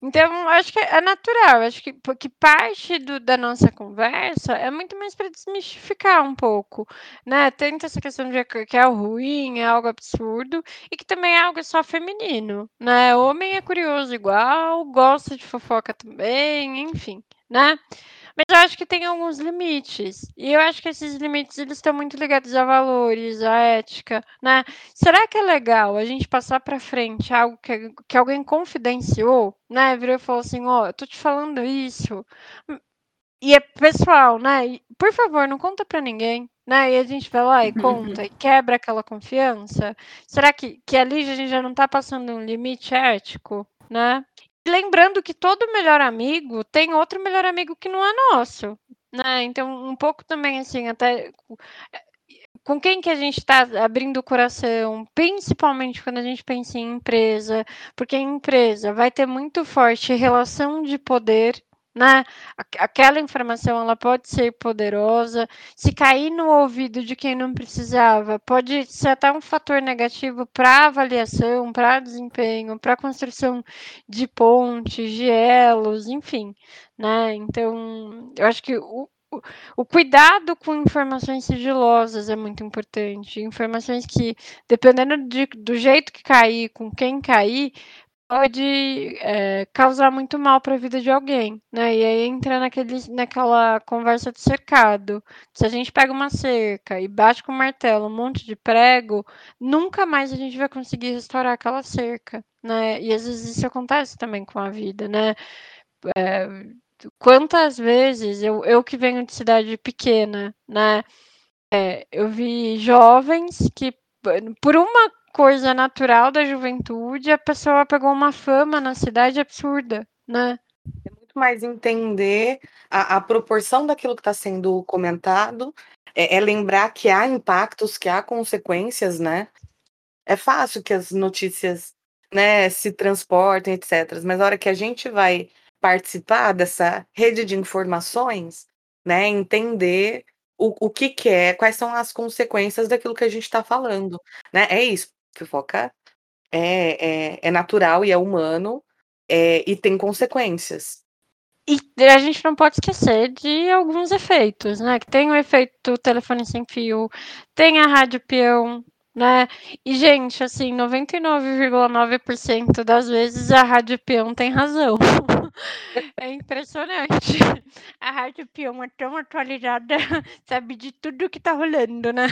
Então, acho que é natural, acho que, que parte do, da nossa conversa é muito mais para desmistificar um pouco, né? Tanto essa questão de que é ruim, é algo absurdo, e que também é algo só feminino, né? Homem é curioso igual, gosta de fofoca também, enfim, né? Mas eu acho que tem alguns limites. E eu acho que esses limites eles estão muito ligados a valores, a ética, né? Será que é legal a gente passar para frente algo que, que alguém confidenciou, né? Virou e falou assim: "Ó, oh, eu tô te falando isso". E é pessoal, né? E, por favor, não conta para ninguém, né? E a gente vai lá e uhum. conta e quebra aquela confiança. Será que, que ali a gente já não está passando um limite ético, né? Lembrando que todo melhor amigo tem outro melhor amigo que não é nosso, né? Então, um pouco também assim, até com quem que a gente está abrindo o coração, principalmente quando a gente pensa em empresa, porque em empresa vai ter muito forte relação de poder né? Aquela informação ela pode ser poderosa. Se cair no ouvido de quem não precisava, pode ser até um fator negativo para avaliação, para desempenho, para construção de pontes, de elos, enfim, né? Então, eu acho que o, o cuidado com informações sigilosas é muito importante. Informações que, dependendo de, do jeito que cair, com quem cair, pode é, causar muito mal para a vida de alguém, né? E aí entra naquele, naquela conversa de cercado. Se a gente pega uma cerca e bate com um martelo um monte de prego, nunca mais a gente vai conseguir restaurar aquela cerca, né? E às vezes isso acontece também com a vida, né? É, quantas vezes eu, eu que venho de cidade pequena, né? É, eu vi jovens que por uma coisa natural da juventude, a pessoa pegou uma fama na cidade absurda, né? É muito mais entender a, a proporção daquilo que está sendo comentado, é, é, lembrar que há impactos, que há consequências, né? É fácil que as notícias né, se transportem, etc. Mas a hora que a gente vai participar dessa rede de informações, né, entender o, o que, que é, quais são as consequências daquilo que a gente está falando, né? É isso fofoca é, é, é natural e é humano é, e tem consequências. E a gente não pode esquecer de alguns efeitos, né? Que tem o efeito telefone sem fio, tem a rádio peão, né? E, gente, assim, 99,9% das vezes a rádio peão tem razão. É impressionante. A rádio peão é tão atualizada, sabe de tudo que tá rolando, né?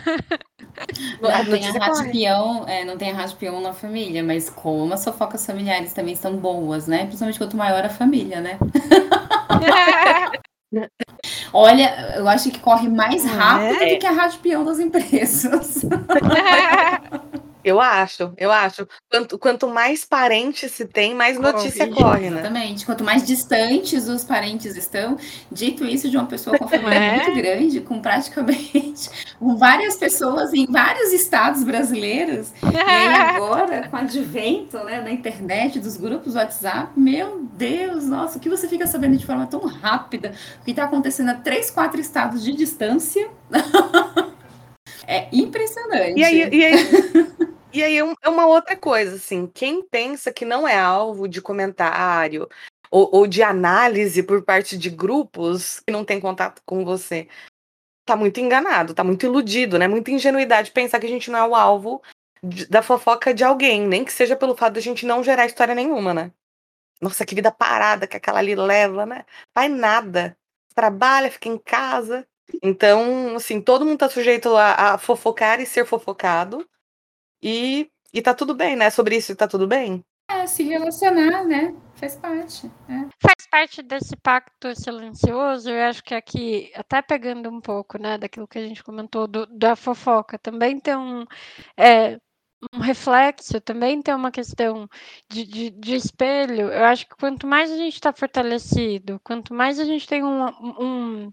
Não tem a rádio peão, é, não tem a rádio peão na família, mas como as fofocas familiares também são boas, né? Principalmente quanto maior a família, né? Olha, eu acho que corre mais rápido é. do que a rádio peão das empresas. Eu acho, eu acho. Quanto, quanto mais parentes se tem, mais notícia corre, corre né? Exatamente. Quanto mais distantes os parentes estão, dito isso de uma pessoa com família é? muito grande, com praticamente com várias pessoas em vários estados brasileiros, e aí agora, com o advento né, da internet, dos grupos WhatsApp, meu Deus, nossa, o que você fica sabendo de forma tão rápida? O que está acontecendo a três, quatro estados de distância? É impressionante. E aí, e aí, e aí é uma outra coisa, assim, quem pensa que não é alvo de comentário ou, ou de análise por parte de grupos que não tem contato com você, tá muito enganado, tá muito iludido, né? Muita ingenuidade pensar que a gente não é o alvo de, da fofoca de alguém, nem que seja pelo fato de a gente não gerar história nenhuma, né? Nossa, que vida parada que aquela ali leva, né? Faz nada. Trabalha, fica em casa. Então, assim, todo mundo tá sujeito a, a fofocar e ser fofocado. E, e tá tudo bem, né? Sobre isso tá tudo bem. É, se relacionar, né? Faz parte. É. Faz parte desse pacto silencioso, eu acho que aqui, até pegando um pouco, né, daquilo que a gente comentou do, da fofoca, também tem um, é, um reflexo, também tem uma questão de, de, de, espelho. Eu acho que quanto mais a gente está fortalecido, quanto mais a gente tem um, um,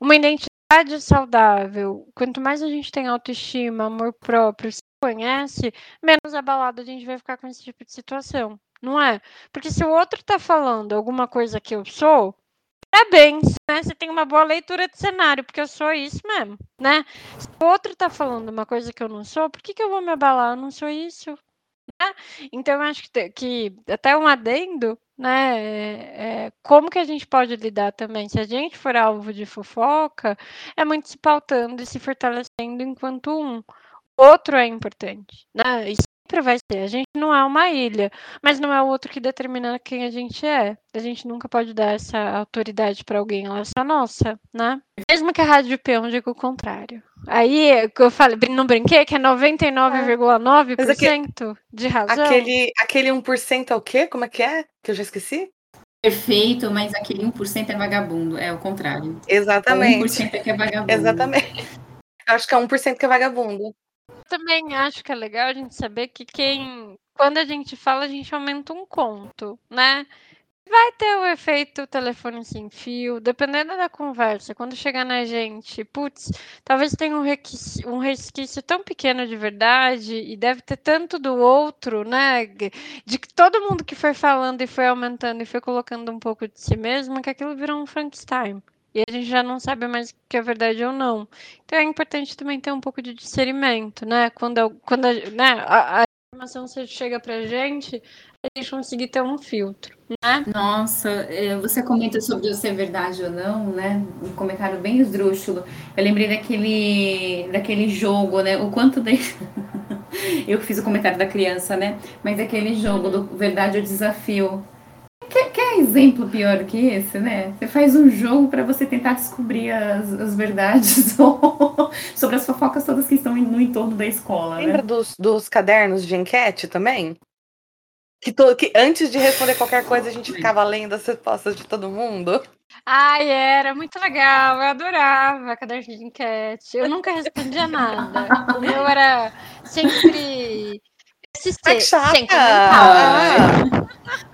uma identidade saudável, quanto mais a gente tem autoestima, amor próprio, se conhece, menos abalado a gente vai ficar com esse tipo de situação não é? Porque se o outro está falando alguma coisa que eu sou, parabéns, né? Você tem uma boa leitura de cenário, porque eu sou isso mesmo, né? Se o outro está falando uma coisa que eu não sou, por que, que eu vou me abalar? Eu não sou isso. Né? Então, eu acho que, que até um adendo, né? É, é, como que a gente pode lidar também? Se a gente for alvo de fofoca, é muito se pautando e se fortalecendo enquanto um. Outro é importante, né? Sempre vai ser. A gente não é uma ilha, mas não é o outro que determina quem a gente é. A gente nunca pode dar essa autoridade para alguém, ela é só nossa, né? Mesmo que a Rádio Peão diga o contrário. Aí, eu falei, não brinquei, que é 99,9% de razão. Aquele, aquele 1% é o quê? Como é que é? Que eu já esqueci? Perfeito, mas aquele 1% é vagabundo, é o contrário. Exatamente. O 1% é que é vagabundo. Exatamente. Acho que é 1% que é vagabundo também acho que é legal a gente saber que quem. Quando a gente fala, a gente aumenta um conto, né? Vai ter o efeito telefone sem fio, dependendo da conversa. Quando chegar na gente, putz, talvez tenha um resquício, um resquício tão pequeno de verdade e deve ter tanto do outro, né? De que todo mundo que foi falando e foi aumentando e foi colocando um pouco de si mesmo, que aquilo virou um Frankenstein. E a gente já não sabe mais o que é verdade ou não. Então é importante também ter um pouco de discernimento, né? Quando, quando a, né, a, a informação chega pra gente, a gente conseguir ter um filtro, né? Nossa, é, você comenta sobre se é verdade ou não, né? Um comentário bem esdrúxulo. Eu lembrei daquele, daquele jogo, né? O quanto de... Eu fiz o comentário da criança, né? Mas aquele jogo do Verdade ou Desafio quer exemplo pior que esse, né? Você faz um jogo para você tentar descobrir as, as verdades sobre as fofocas todas que estão no entorno da escola. Lembra né? dos, dos cadernos de enquete também? Que, to, que antes de responder qualquer coisa a gente ficava lendo as respostas de todo mundo. Ai, era muito legal, eu adorava caderno de enquete. Eu nunca respondia nada. O meu era sempre assistir sem comentar.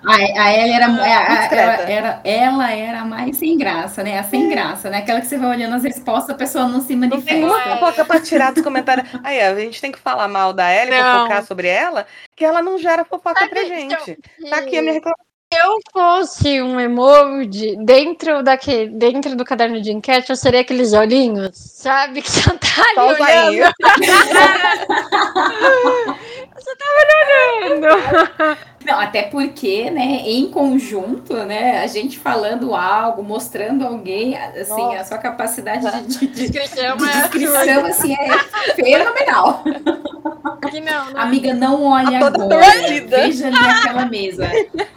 A, a ela era, a, ela, era, ela era mais sem graça, né? A sem graça, né? Aquela que você vai olhando as respostas, a pessoa não se manifesta. Não tem uma fofoca pra tirar dos comentários. Aí, a gente tem que falar mal da Ellie, fofocar sobre ela, que ela não gera fofoca Sabe, pra gente. Então, tá aqui a minha reclamação. Se eu fosse um emoji dentro daquele, dentro do caderno de enquete, eu seria aqueles olhinhos, sabe? Que só tá ali olhando. Você tá olhando. Não, até porque, né, em conjunto, né, a gente falando algo, mostrando alguém, assim, Nossa. a sua capacidade de, de, de descrição, de é descrição é... assim, é fenomenal. Não, não. Né? Amiga, não olha agora. Veja ali aquela mesa.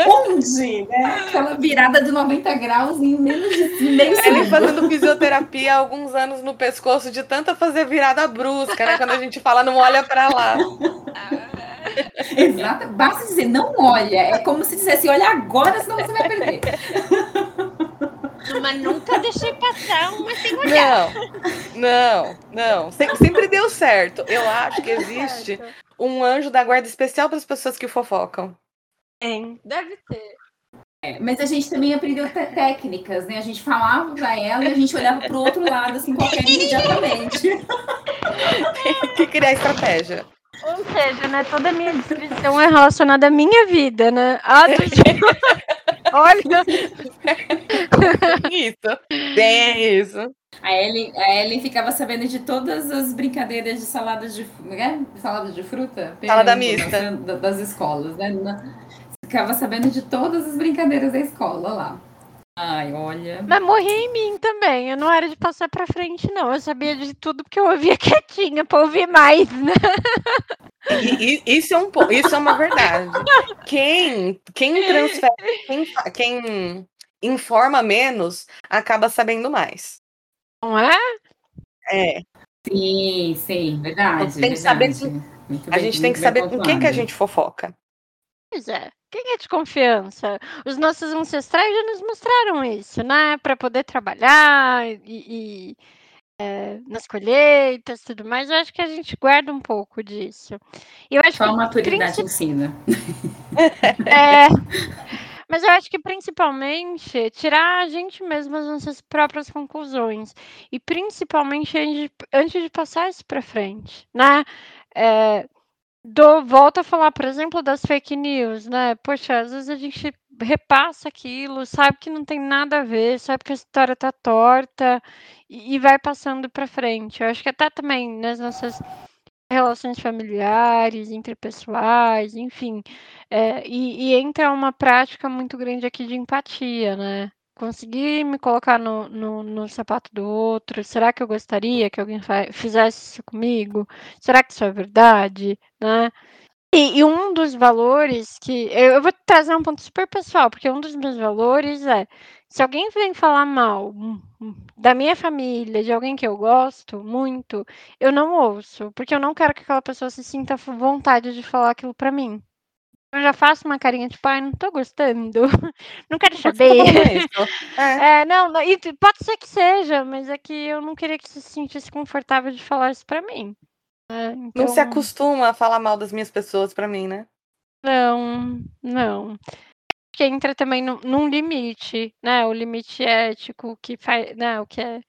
Onde? Né? Aquela virada de 90 graus em menos de meio segundo. Ele fazendo fisioterapia há alguns anos no pescoço de tanta fazer virada brusca, né? Quando a gente fala, não olha para lá. Exato. Basta dizer, não olha. É como se dissesse, olha agora, senão você vai perder. Mas nunca deixei passar uma sem olhar. Não, não, não. sempre deu certo. Eu acho que existe um anjo da guarda especial para as pessoas que fofocam. Tem, deve ter. É, mas a gente também aprendeu técnicas, né? A gente falava para ela e a gente olhava para o outro lado, assim, qualquer imediatamente. Tem que criar estratégia. Ou seja, né, toda a minha descrição é relacionada à minha vida, né? De... Olha! isso, bem isso. A Ellen, a Ellen ficava sabendo de todas as brincadeiras de salada de, é? salada de fruta? Salada mista. Das, das escolas, né? Ficava sabendo de todas as brincadeiras da escola lá. Ai, olha. Mas morri em mim também. Eu não era de passar pra frente, não. Eu sabia de tudo porque eu ouvia quietinha pra ouvir mais, né? E, e, isso, é um, isso é uma verdade. Quem, quem transfere, quem, quem informa menos, acaba sabendo mais. Não é? É. Sim, sim, verdade. Tem que verdade. saber, a gente tem que saber com quem que a gente fofoca. Pois é. Quem é de confiança? Os nossos ancestrais já nos mostraram isso, né? Para poder trabalhar e, e é, nas colheitas, tudo mais. Eu acho que a gente guarda um pouco disso. Eu acho Só que a maturidade princip... ensina. É, mas eu acho que principalmente tirar a gente mesmo as nossas próprias conclusões e principalmente antes de passar isso para frente, né? É, do, volta a falar, por exemplo, das fake news, né? Poxa, às vezes a gente repassa aquilo, sabe que não tem nada a ver, sabe que a história tá torta e, e vai passando para frente. Eu acho que até também nas nossas relações familiares, interpessoais, enfim, é, e, e entra uma prática muito grande aqui de empatia, né? Conseguir me colocar no, no, no, sapato do outro. Será que eu gostaria que alguém fizesse isso comigo? Será que isso é verdade? Né? E, e um dos valores que. Eu, eu, vou trazer um ponto super pessoal, porque um dos meus valores é: se alguém vem falar mal hum, hum, da minha família, de alguém que eu gosto muito, eu não ouço, porque eu não quero que aquela pessoa se sinta vontade de falar aquilo para mim eu já faço uma carinha de pai, não tô gostando, não quero saber. É. é, não, e pode ser que seja, mas é que eu não queria que você se sentisse confortável de falar isso pra mim. É, então... Não se então acostuma a falar mal das minhas pessoas pra mim, né? Não, não. Que entra também no, num limite, né? O limite ético, que faz, né? O que é,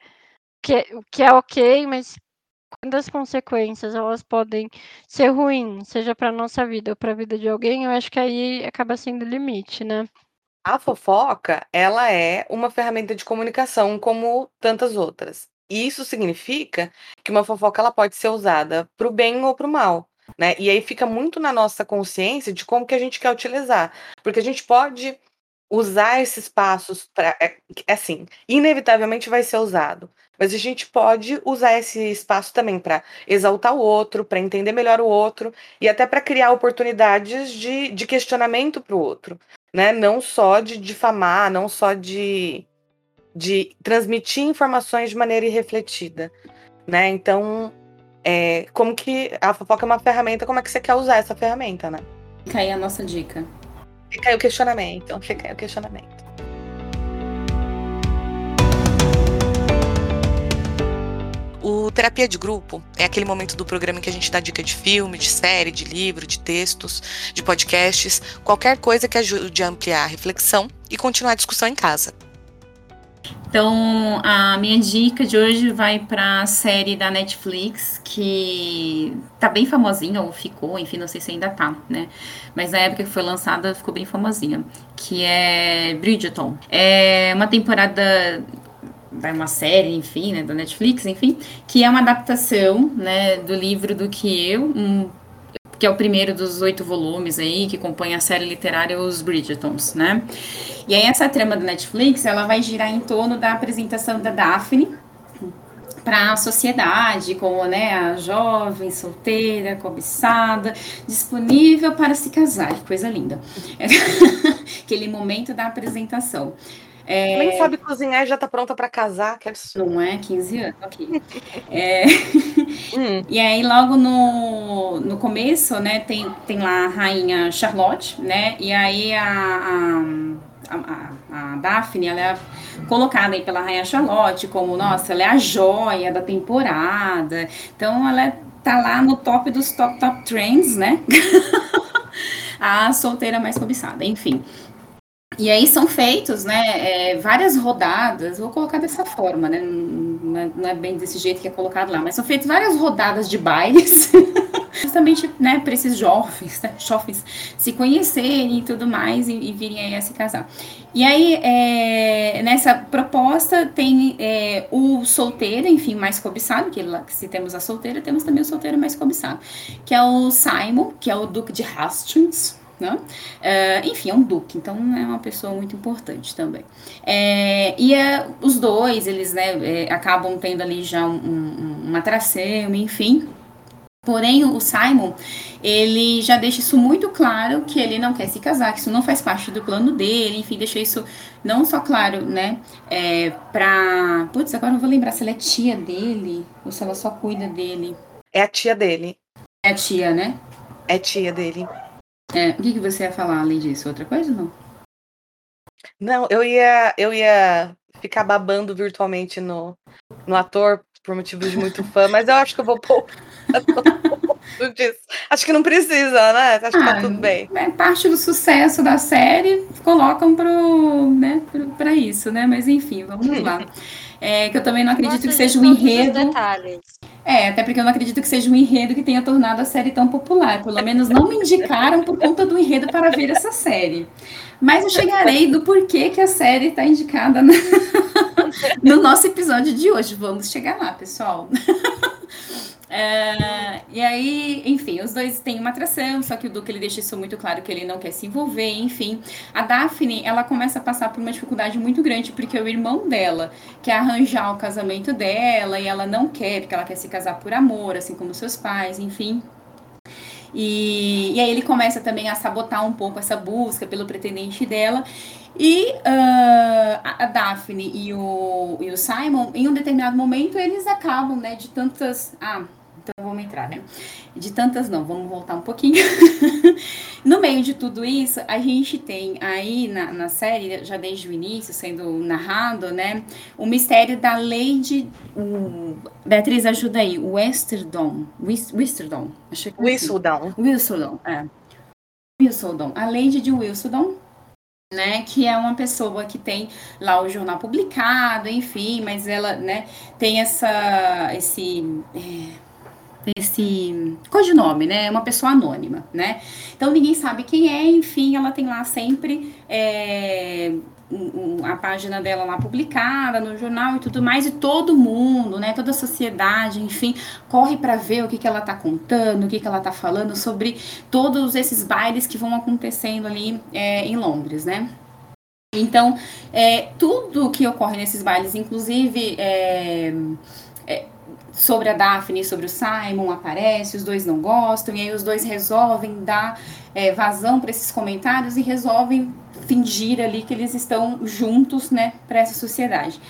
que é, o que é ok, mas quando as consequências elas podem ser ruins, seja para nossa vida ou para a vida de alguém, eu acho que aí acaba sendo limite, né? A fofoca, ela é uma ferramenta de comunicação como tantas outras. E isso significa que uma fofoca ela pode ser usada para o bem ou para o mal. Né? E aí fica muito na nossa consciência de como que a gente quer utilizar. Porque a gente pode usar esses passos para. É, é, assim, inevitavelmente vai ser usado. Mas a gente pode usar esse espaço também para exaltar o outro, para entender melhor o outro e até para criar oportunidades de, de questionamento para o outro. Né? Não só de difamar, não só de, de transmitir informações de maneira irrefletida. Né? Então, é, como que a fofoca é uma ferramenta, como é que você quer usar essa ferramenta, né? Fica aí a nossa dica. Fica aí o questionamento, fica aí o questionamento. O terapia de grupo é aquele momento do programa em que a gente dá dica de filme, de série, de livro, de textos, de podcasts, qualquer coisa que ajude a ampliar a reflexão e continuar a discussão em casa. Então, a minha dica de hoje vai para a série da Netflix, que tá bem famosinha, ou ficou, enfim, não sei se ainda tá, né? Mas na época que foi lançada, ficou bem famosinha, que é Bridgerton. É uma temporada vai uma série, enfim, né, da Netflix, enfim, que é uma adaptação, né, do livro do que eu, um, que é o primeiro dos oito volumes aí, que compõe a série literária Os Bridgertons, né. E aí essa trama da Netflix, ela vai girar em torno da apresentação da Daphne para a sociedade, como né, a jovem, solteira, cobiçada, disponível para se casar, coisa linda. Aquele momento da apresentação. É... Nem sabe cozinhar e já tá pronta para casar, que absurdo. Não é? 15 anos, ok. é... hum. E aí, logo no, no começo, né, tem, tem lá a rainha Charlotte, né, e aí a, a, a, a Daphne, ela é colocada aí pela rainha Charlotte como, nossa, ela é a joia da temporada, então ela é, tá lá no top dos top top trends, né, a solteira mais cobiçada, enfim. E aí são feitos, né, é, várias rodadas, vou colocar dessa forma, né, não é, não é, bem desse jeito que é colocado lá, mas são feitas várias rodadas de bailes, justamente, né, para esses jovens, né, jovens se conhecerem e tudo mais e, e virem aí a se casar. E aí, é, nessa proposta tem é, o solteiro, enfim, mais cobiçado, que se temos a solteira, temos também o solteiro mais cobiçado, que é o Simon, que é o Duque de Hastings, né? Uh, enfim, é um duque, então é uma pessoa muito importante também. É, e é, os dois, eles né, é, acabam tendo ali já um, um, uma atração, enfim. Porém, o Simon, ele já deixa isso muito claro que ele não quer se casar, que isso não faz parte do plano dele, enfim, deixa isso não só claro, né, é, pra... Putz, agora não vou lembrar se ela é tia dele ou se ela só cuida dele. É a tia dele. É a tia, né? É tia dele. É, o que, que você ia falar além disso? Outra coisa não? Não, eu ia, eu ia ficar babando virtualmente no, no ator por motivos de muito fã, mas eu acho que eu vou pôr disso. Acho que não precisa, né? Acho que tá ah, tudo bem. É parte do sucesso da série, colocam pro, né, pra isso, né? Mas enfim, vamos lá. É, que eu também não acredito que seja um enredo. É, até porque eu não acredito que seja um enredo que tenha tornado a série tão popular. Pelo menos não me indicaram por conta do enredo para ver essa série. Mas eu chegarei do porquê que a série está indicada na... no nosso episódio de hoje. Vamos chegar lá, pessoal. É, e aí, enfim, os dois têm uma atração, só que o Duque ele deixa isso muito claro que ele não quer se envolver, enfim. A Daphne, ela começa a passar por uma dificuldade muito grande, porque o irmão dela quer arranjar o casamento dela e ela não quer, porque ela quer se casar por amor, assim como seus pais, enfim. E, e aí ele começa também a sabotar um pouco essa busca pelo pretendente dela. E uh, a Daphne e o, e o Simon, em um determinado momento, eles acabam, né, de tantas. Ah, então vamos entrar, né? De tantas não, vamos voltar um pouquinho. no meio de tudo isso, a gente tem aí na, na série, já desde o início, sendo narrado, né? O mistério da Lady. Um, Beatriz, ajuda aí. Westerdon. Wisterdon. Achei que. Whistledon, é. Whistledon. A Lady de Whistledon né, que é uma pessoa que tem lá o jornal publicado, enfim, mas ela, né, tem essa, esse, é, esse codinome, né? Uma pessoa anônima, né? Então ninguém sabe quem é, enfim, ela tem lá sempre é, um, a página dela lá publicada no jornal e tudo mais, e todo mundo, né? Toda a sociedade, enfim, corre para ver o que, que ela tá contando, o que, que ela tá falando sobre todos esses bailes que vão acontecendo ali é, em Londres, né? Então, é, tudo que ocorre nesses bailes, inclusive é, sobre a Daphne e sobre o Simon aparece, os dois não gostam, e aí os dois resolvem dar é, vazão para esses comentários e resolvem fingir ali que eles estão juntos, né, para essa sociedade.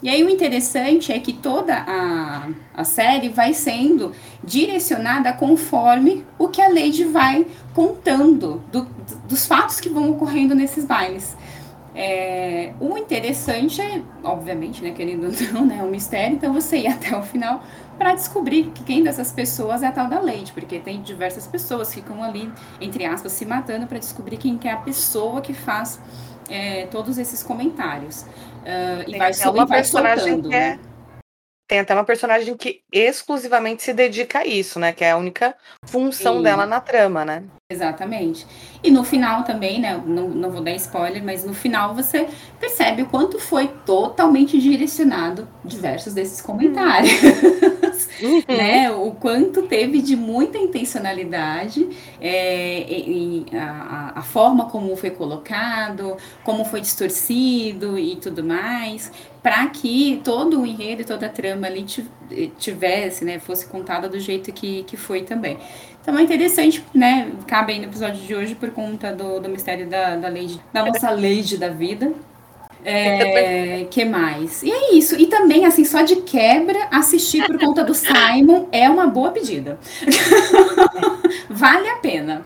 E aí o interessante é que toda a, a série vai sendo direcionada conforme o que a Lady vai contando do, dos fatos que vão ocorrendo nesses bailes. É, o interessante é, obviamente, né, querendo ou não, né, é um mistério, então você ir até o final para descobrir que quem dessas pessoas é a tal da Lady, porque tem diversas pessoas que ficam ali, entre aspas, se matando para descobrir quem que é a pessoa que faz é, todos esses comentários. Uh, e vai, uma vai soltando, é... né? Tem até uma personagem que exclusivamente se dedica a isso, né? Que é a única função Sim. dela na trama, né? Exatamente. E no final também, né? Não, não vou dar spoiler, mas no final você percebe o quanto foi totalmente direcionado diversos desses comentários. Uhum. né? O quanto teve de muita intencionalidade é, e, e a, a, forma como foi colocado, como foi distorcido e tudo mais, para que todo o enredo e toda a trama ali tivesse, né? Fosse contada do jeito que, que foi também. Então é interessante, né? Cabe aí no episódio de hoje por conta do, do mistério da, da lei, da nossa lei da vida. É, que mais? E é isso. E também, assim, só de quebra, assistir por conta do Simon é uma boa pedida. vale a pena.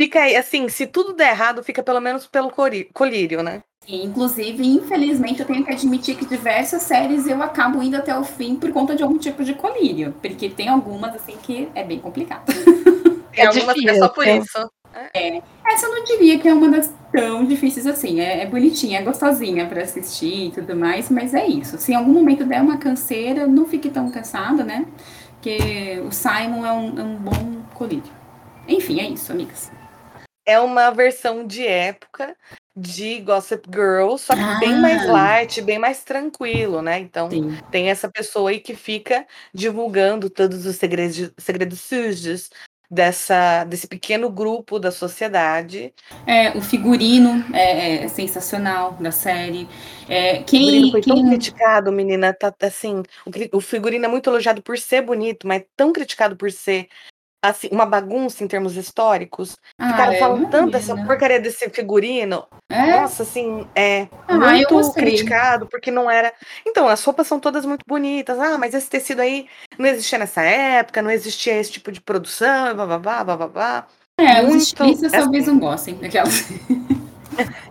Fica aí, assim, se tudo der errado, fica pelo menos pelo colírio, né? Inclusive, infelizmente, eu tenho que admitir que diversas séries eu acabo indo até o fim por conta de algum tipo de colírio. Porque tem algumas, assim, que é bem complicado. É, algumas que é só por isso. É. Essa eu não diria que é uma das tão difíceis assim. É, é bonitinha, é gostosinha para assistir e tudo mais, mas é isso. Se em algum momento der uma canseira, não fique tão cansada, né? Porque o Simon é um, é um bom colírio. Enfim, é isso, amigas. É uma versão de época de Gossip Girl, só que ah. bem mais ah. light, bem mais tranquilo, né? Então Sim. tem essa pessoa aí que fica divulgando todos os segredos, segredos sujos dessa desse pequeno grupo da sociedade. É, o figurino é, é sensacional da série. É, quem, o figurino foi quem... tão criticado, menina, tá, tá assim, o, o, figurino é muito elogiado por ser bonito, mas tão criticado por ser assim, uma bagunça em termos históricos. Ah, Ficaram é, falando tanto dessa porcaria desse figurino. É? Nossa, assim, é ah, muito criticado, porque não era. Então, as roupas são todas muito bonitas. Ah, mas esse tecido aí não existia nessa época, não existia esse tipo de produção, blá blá blá blá blá. É, muito... os estilistas talvez não gostem daquelas.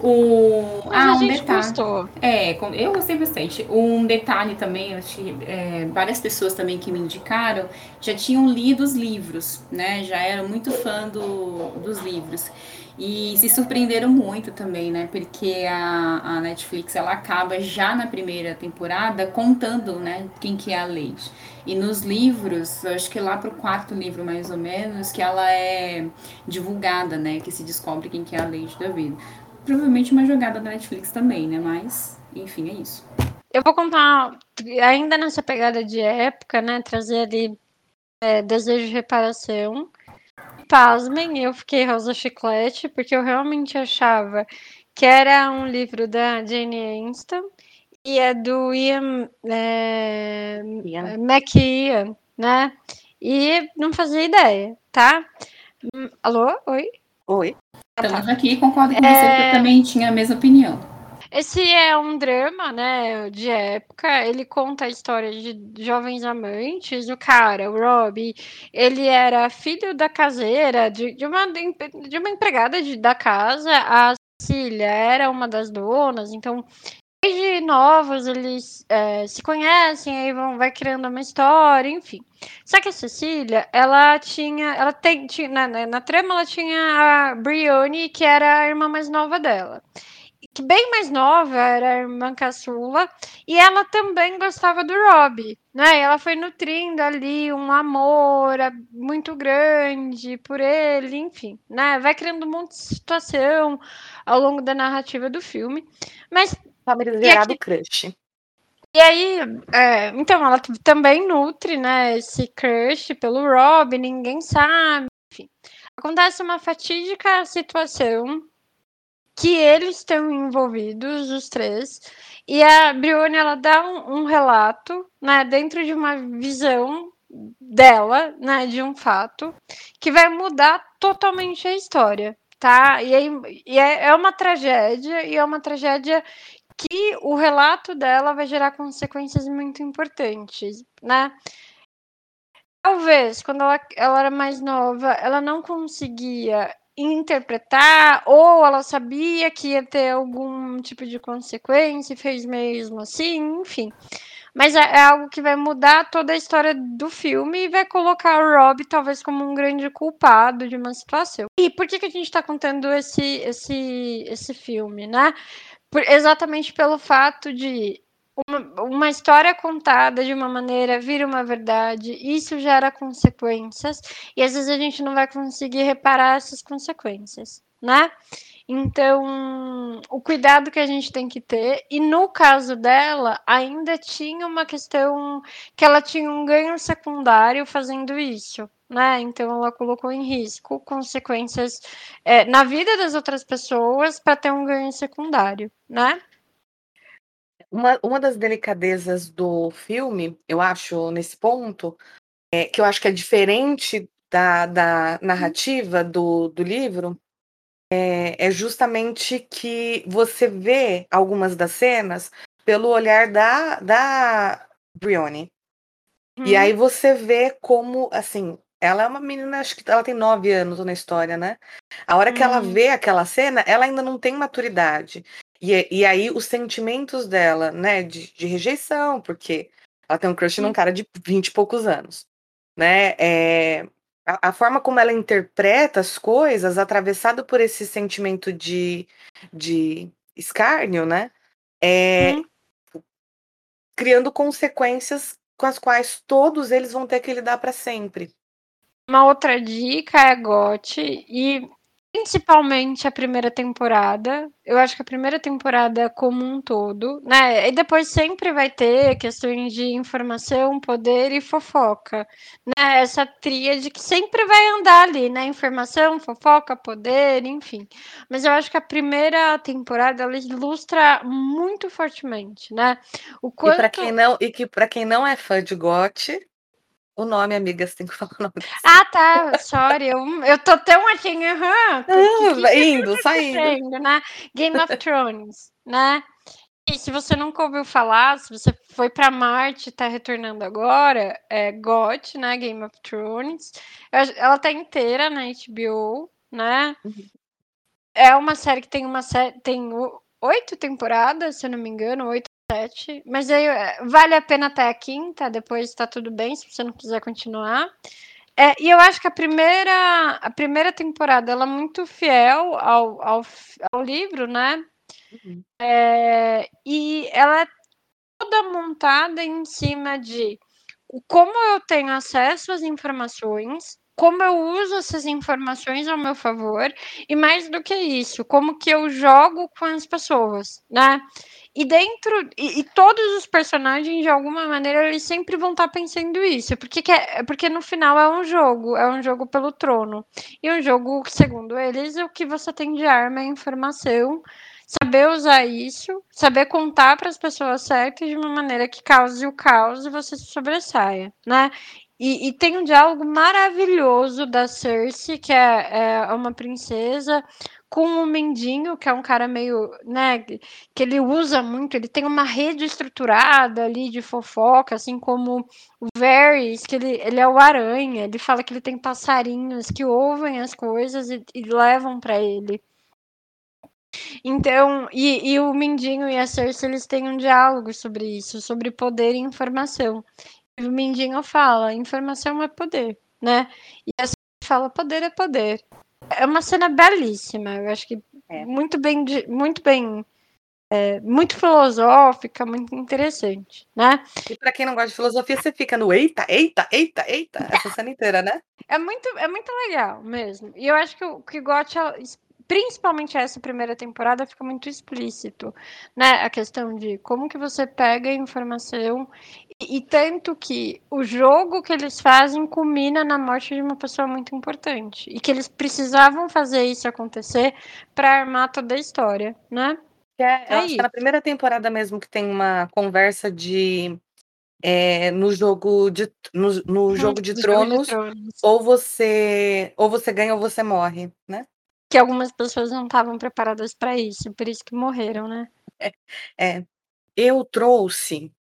O... Mas ah, um detalhe. gostou. É, eu gostei bastante. Um detalhe também, acho que é, várias pessoas também que me indicaram já tinham lido os livros, né? Já eram muito fã do, dos livros. E se surpreenderam muito também, né? Porque a, a Netflix ela acaba já na primeira temporada contando, né, quem que é a Lady. E nos livros, acho que lá pro quarto livro mais ou menos, que ela é divulgada, né, que se descobre quem que é a Lady da vida. Provavelmente uma jogada da Netflix também, né? Mas, enfim, é isso. Eu vou contar, ainda nessa pegada de época, né? Trazer ali é, Desejo de Reparação. Pasmem, eu fiquei Rosa Chiclete, porque eu realmente achava que era um livro da Jane Austen e é do Ian, é, Ian. McIan, né? E não fazia ideia, tá? Hum, alô? Oi? Oi. Estamos aqui, concordo com é... você, que eu também tinha a mesma opinião. Esse é um drama, né, de época. Ele conta a história de jovens amantes. O cara, o Rob, ele era filho da caseira, de, de, uma, de uma empregada de, da casa. A Cília era uma das donas, então desde novos eles é, se conhecem, aí vão, vai criando uma história, enfim. Só que a Cecília, ela tinha, ela tem, tinha, na, na trama ela tinha a Brione, que era a irmã mais nova dela. Que bem mais nova, era a irmã caçula, e ela também gostava do Rob, né? Ela foi nutrindo ali um amor muito grande por ele, enfim, né? Vai criando um monte de situação ao longo da narrativa do filme. Mas Familiarizado aqui... crush. E aí, é, então, ela também nutre, né, esse crush pelo Rob, ninguém sabe, enfim. Acontece uma fatídica situação que eles estão envolvidos, os três, e a Brione, ela dá um, um relato, né, dentro de uma visão dela, né, de um fato, que vai mudar totalmente a história, tá? E, aí, e é, é uma tragédia, e é uma tragédia que o relato dela vai gerar consequências muito importantes, né? Talvez, quando ela, ela era mais nova, ela não conseguia interpretar, ou ela sabia que ia ter algum tipo de consequência e fez mesmo assim, enfim. Mas é, é, algo que vai mudar toda a história do filme e vai colocar o Rob talvez como um grande culpado de uma situação. E por que, que a gente está contando esse, esse, esse filme, né? Por, exatamente pelo fato de uma, uma, história contada de uma maneira vira uma verdade, isso gera consequências, e às vezes a gente não vai conseguir reparar essas consequências, né? Então, o cuidado que a gente tem que ter, e no caso dela, ainda tinha uma questão que ela tinha um ganho secundário fazendo isso, né? Então, ela colocou em risco consequências é, na vida das outras pessoas para ter um ganho secundário, né? Uma, uma das delicadezas do filme, eu acho, nesse ponto, é, que eu acho que é diferente da, da narrativa do, do livro, é, é justamente que você vê algumas das cenas pelo olhar da, da Brione. Hum. E aí você vê como, assim, ela é uma menina, acho que ela tem nove anos na história, né? A hora que ela hum. vê aquela cena, ela ainda não tem maturidade. E, e aí os sentimentos dela, né, de, de rejeição, porque ela tem um crush num cara de vinte e poucos anos, né? É, a, a, forma como ela interpreta as coisas, atravessado por esse sentimento de, de escárnio, né? É, hum. Criando consequências com as quais todos eles vão ter que lidar para sempre. Uma outra dica é GOT e Principalmente a primeira temporada. Eu acho que a primeira temporada como um todo, né? E depois sempre vai ter questões de informação, poder e fofoca, né? Essa tríade que sempre vai andar ali, né? Informação, fofoca, poder, enfim. Mas eu acho que a primeira temporada ela ilustra muito fortemente, né? O quanto... E para quem não e que para quem não é fã de GOT, o nome, amiga, você tem que falar o nome. Ah, tá. Sorry, eu, eu tô tão assim, aham. Uh, indo, saindo. Né? Game of Thrones, né? E se você nunca ouviu falar, se você foi para Marte e está retornando agora, é GOT, né? Game of Thrones. Ela tá inteira na HBO, né? Uhum. É uma série que tem uma série. Tem oito temporadas, se eu não me engano, oito, sete. Mas aí é, vale a pena até a quinta, depois tá tudo bem, se você não quiser continuar. É, e eu acho que a primeira, a primeira temporada ela é muito fiel ao, ao, ao livro, né? Uhum. É, e ela é toda montada em cima de como eu tenho acesso às informações, como eu uso essas informações ao meu favor, e mais do que isso, como que eu jogo com as pessoas, né? E dentro, e, e todos os personagens, de alguma maneira, eles sempre vão estar tá pensando isso, porque, é, porque no final é um jogo, é um jogo pelo trono. E um jogo, segundo eles, o que você tem de arma é informação, saber usar isso, saber contar para as pessoas certas de uma maneira que cause o caos e você se sobressaia, né? E, e tem um diálogo maravilhoso da Cersei, que é, é uma princesa, com o Mendinho, que é um cara meio, né, que ele usa muito, ele tem uma rede estruturada ali de fofoca, assim como o Varys, que ele, ele é o aranha, ele fala que ele tem passarinhos que ouvem as coisas e, e levam para ele. Então, e, e o Mindinho e a Cersei, eles têm um diálogo sobre isso, sobre poder e informação. O Mindinho fala, informação é poder, né? E a Cersei fala, poder é poder. É uma cena belíssima, eu acho que é. muito bem, muito bem, é, muito filosófica, muito interessante, né? E para quem não gosta de filosofia, você fica no eita, eita, eita, eita, essa cena inteira, né? É muito, é muito legal mesmo. E eu acho que o que Gotcha principalmente essa primeira temporada fica muito explícito, né? A questão de como que você pega a informação e, tanto que o jogo que eles fazem culmina na morte de uma pessoa muito importante e que eles precisavam fazer isso acontecer para armar toda a história, né? É, é eu acho que é na primeira temporada mesmo que tem uma conversa de é, no jogo de no, no jogo, de, tronos, jogo de tronos, ou você ou você ganha ou você morre, né? que algumas pessoas não estavam preparadas para isso, por isso que morreram, né? É, é, eu trouxe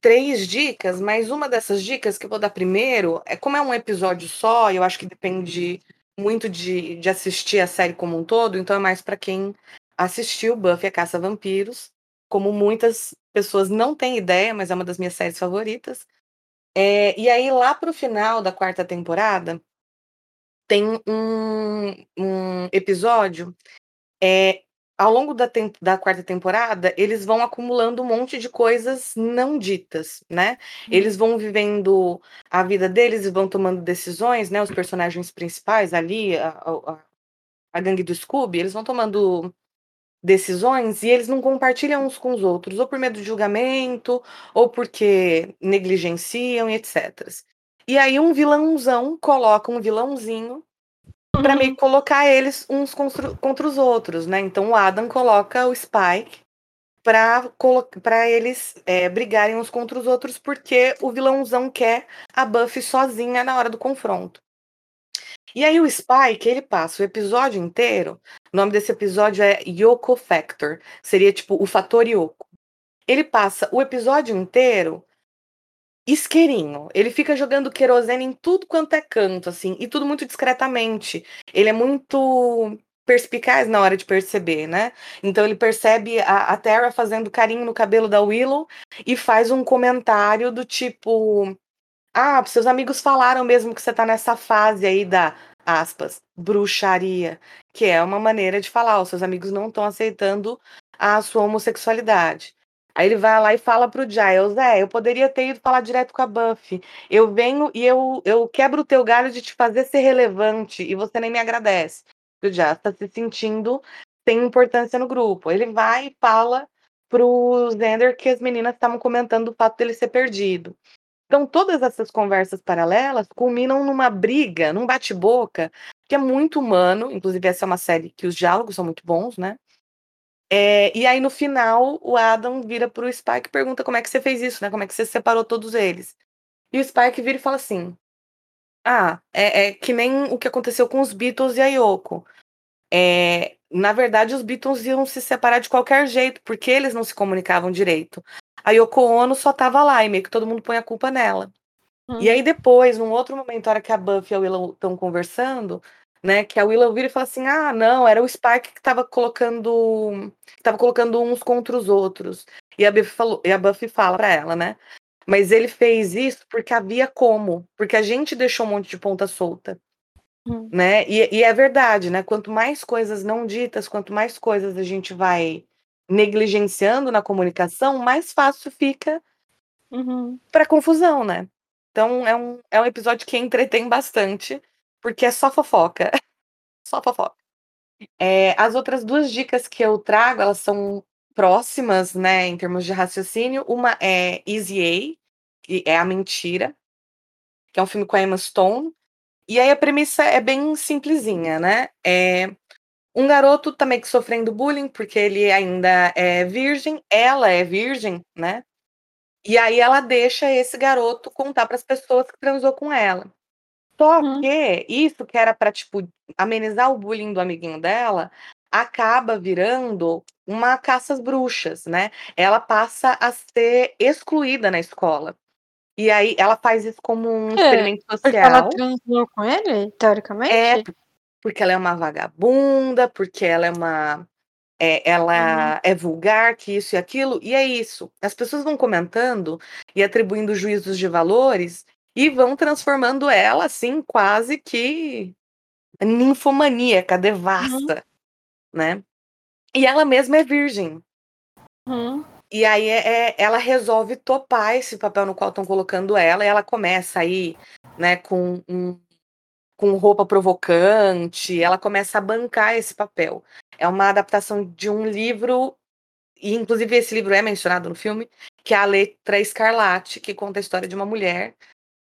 três dicas, mas uma dessas dicas que eu vou dar primeiro é como é um episódio só, eu acho que depende muito de, de assistir a série como um todo, então é mais para quem assistiu Buffy a Caça a Vampiros, como muitas pessoas não têm ideia, mas é uma das minhas séries favoritas. É, e aí, lá pro final da quarta temporada, tem um, um episódio. É, ao longo da, da, quarta temporada, eles vão acumulando um monte de coisas não ditas, né? Uhum. Eles vão vivendo a vida deles e vão tomando decisões, né? Os personagens principais ali, a, a, a gangue do Scooby, eles vão tomando decisões e eles não compartilham uns com os outros, ou por medo de julgamento, ou porque negligenciam e etc. E aí um vilãozão coloca um vilãozinho para uhum. colocar eles uns contra os outros, né? Então o Adam coloca o Spike para eles é, brigarem uns contra os outros, porque o vilãozão quer a Buffy sozinha na hora do confronto. E aí o Spike, ele passa o episódio inteiro, o nome desse episódio é Yoko Factor, seria tipo o fator Yoko. Ele passa o episódio inteiro isqueirinho. Ele fica jogando querosene em tudo quanto é canto, assim, e tudo muito discretamente. Ele é muito perspicaz na hora de perceber, né? Então ele percebe a, a Terra fazendo carinho no cabelo da Willow e faz um comentário do tipo: Ah, seus amigos falaram mesmo que você tá nessa fase aí da aspas, bruxaria, que é uma maneira de falar, os seus amigos não estão aceitando a sua homossexualidade. Aí ele vai lá e fala pro Giles, é, eu poderia ter ido falar direto com a Buffy. Eu venho e eu, eu quebro o teu galho de te fazer ser relevante e você nem me agradece. O Giles tá se sentindo sem importância no grupo. Ele vai e fala pro Xander que as meninas estavam comentando o fato dele ser perdido. Então, todas essas conversas paralelas culminam numa briga, num bate-boca, que é muito humano. Inclusive, essa é uma série que os diálogos são muito bons, né? É, e aí, no final, o Adam vira pro Spike e pergunta como é que você fez isso, né? Como é que você separou todos eles. E o Spike vira e fala assim: Ah, é, é que nem o que aconteceu com os Beatles e a Yoko. É, na verdade, os Beatles iam se separar de qualquer jeito, porque eles não se comunicavam direito. A Yoko Ono só tava lá e meio que todo mundo põe a culpa nela. Hum. E aí depois, num outro momento, a hora que a Buffy e a Willow estão conversando, né, que a Willow vira e fala assim: "Ah, não, era o Spike que tava colocando, tava colocando uns contra os outros". E a Buffy falou, e a Buffy fala para ela, né? Mas ele fez isso porque havia como, porque a gente deixou um monte de ponta solta. Hum. Né? E, e, é verdade, né? Quanto mais coisas não ditas, quanto mais coisas a gente vai negligenciando na comunicação, mais fácil fica uhum. para confusão, né? Então é um, é um episódio que entretém bastante, porque é só fofoca. só fofoca. É, as outras duas dicas que eu trago, elas são próximas, né, em termos de raciocínio. Uma é Easy A, que é a mentira, que é um filme com a Emma Stone. E aí a premissa é bem simplesinha, né? É um garoto também que sofrendo bullying, porque ele ainda é virgem, ela é virgem, né? E aí ela deixa esse garoto contar para as pessoas que transou com ela. Só hum. que isso que era para tipo amenizar o bullying do amiguinho dela, acaba virando uma caça às bruxas, né? Ela passa a ser excluída na escola. E aí ela faz isso como um é, experimento social. Porque ela transou com ele, teoricamente? É, porque ela é uma vagabunda, porque ela é uma. É, ela uhum. é vulgar, que isso e aquilo, e é isso. As pessoas vão comentando e atribuindo juízos de valores e vão transformando ela, assim, quase que ninfomaníaca, devassa, uhum. né? E ela mesma é virgem. Uhum. E aí é, é, ela resolve topar esse papel no qual estão colocando ela, e ela começa aí, né, com um, com roupa provocante, ela começa a bancar esse papel. É uma adaptação de um livro, e inclusive esse livro é mencionado no filme, que é a Letra Escarlate, que conta a história de uma mulher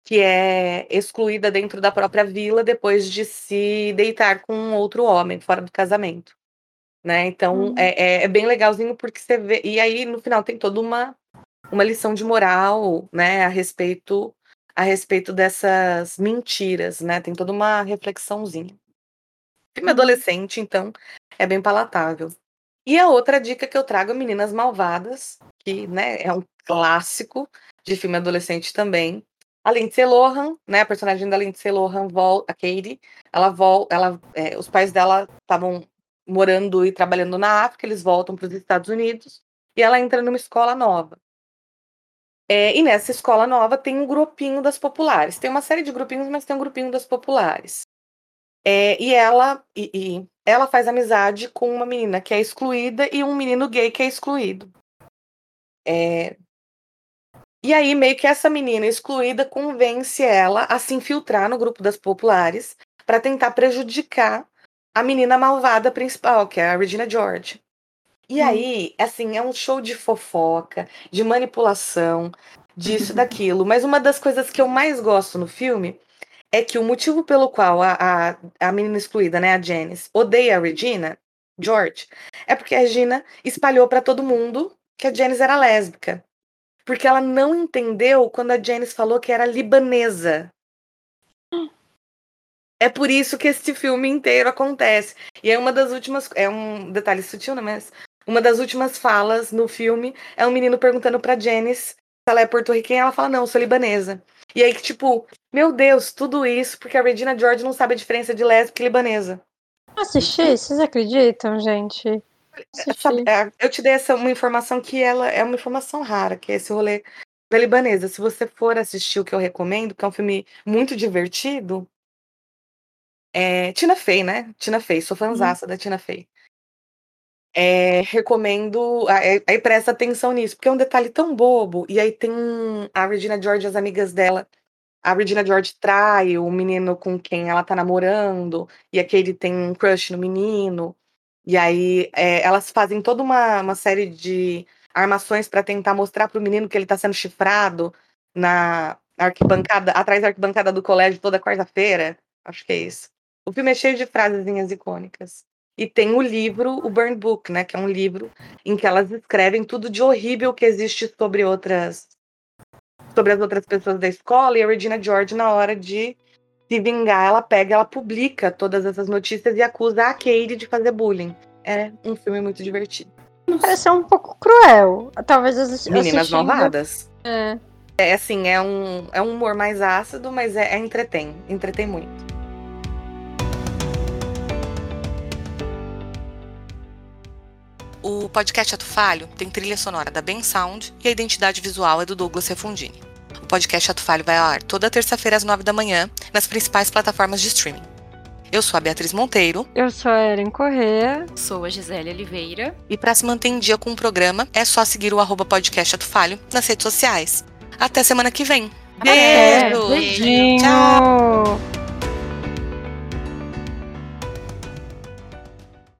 que é excluída dentro da própria vila depois de se deitar com um outro homem fora do casamento né? Então uhum. é, é, bem legalzinho porque você vê. E aí no final tem toda uma, uma lição de moral, né? A respeito a respeito dessas mentiras, né? Tem toda uma reflexãozinha. Filme uhum. adolescente, então é bem palatável. E a outra dica que eu trago é Meninas Malvadas, que né, é um clássico de filme adolescente também. A Lindsay Lohan, né, a personagem da Lindsay Lohan, volta, a Katie, ela volta, ela, é, os pais dela estavam morando e trabalhando na África, eles voltam para os Estados Unidos e ela entra numa escola nova. É, e nessa escola nova tem um grupinho das populares. Tem uma série de grupinhos, mas tem um grupinho das populares. É, e ela e, e, ela faz amizade com uma menina que é excluída e um menino gay que é excluído. É, e aí, meio que essa menina excluída convence ela a se infiltrar no grupo das populares para tentar prejudicar a menina malvada principal, que é a Regina George. E hum. aí, assim, é um show de fofoca, de manipulação, disso, daquilo. Mas uma das coisas que eu mais gosto no filme é que o motivo pelo qual a, a, a menina excluída, né, a Janice, odeia a Regina George, é porque a Regina espalhou para todo mundo que a Janice era lésbica. Porque ela não entendeu quando a Janice falou que era libanesa. É por isso que esse filme inteiro acontece. E é uma das últimas. É um detalhe sutil, né? Mas uma das últimas falas no filme é um menino perguntando pra Janice se ela é porto-riquenha. Ela fala, não, sou libanesa. E aí, que, tipo, meu Deus, tudo isso porque a Regina George não sabe a diferença de lésbica e libanesa. Assisti, vocês acreditam, gente? É, eu te dei essa uma informação que ela é uma informação rara, que é esse rolê da libanesa. Se você for assistir o que eu recomendo, que é um filme muito divertido, é, Tina Fey, né? Tina Fey, sou uhum. da Tina Fey. É, recomendo. Aí presta atenção nisso, porque é um detalhe tão bobo. E aí tem a Regina George as amigas dela. A Regina George trai o menino com quem ela tá namorando, e aquele tem um crush no menino. E aí é, elas fazem toda uma, uma série de armações para tentar mostrar pro menino que ele tá sendo chifrado na arquibancada, atrás da arquibancada do colégio toda quarta-feira. Acho que é isso. O filme é cheio de frasezinhas icônicas. E tem o livro, o Burn Book, né? Que é um livro em que elas escrevem tudo de horrível que existe sobre outras. sobre as outras pessoas da escola e a Regina George na hora de se vingar, ela pega, ela publica todas essas notícias e acusa a Katie de fazer bullying. É um filme muito divertido. Parece um pouco cruel. Talvez assistindo... Meninas Malvadas. É. É assim, é um, é um humor mais ácido, mas é, é entretém. Entretém muito. O podcast Ato Falho tem trilha sonora da Ben Sound e a identidade visual é do Douglas Refundini. O podcast Ato Falho vai ao ar toda terça-feira às nove da manhã nas principais plataformas de streaming. Eu sou a Beatriz Monteiro. Eu sou a Erin Corrêa. Sou a Gisele Oliveira. E para se manter em dia com o programa, é só seguir o arroba podcast Ato Falho nas redes sociais. Até semana que vem. Beijo! Beijinho! Tchau!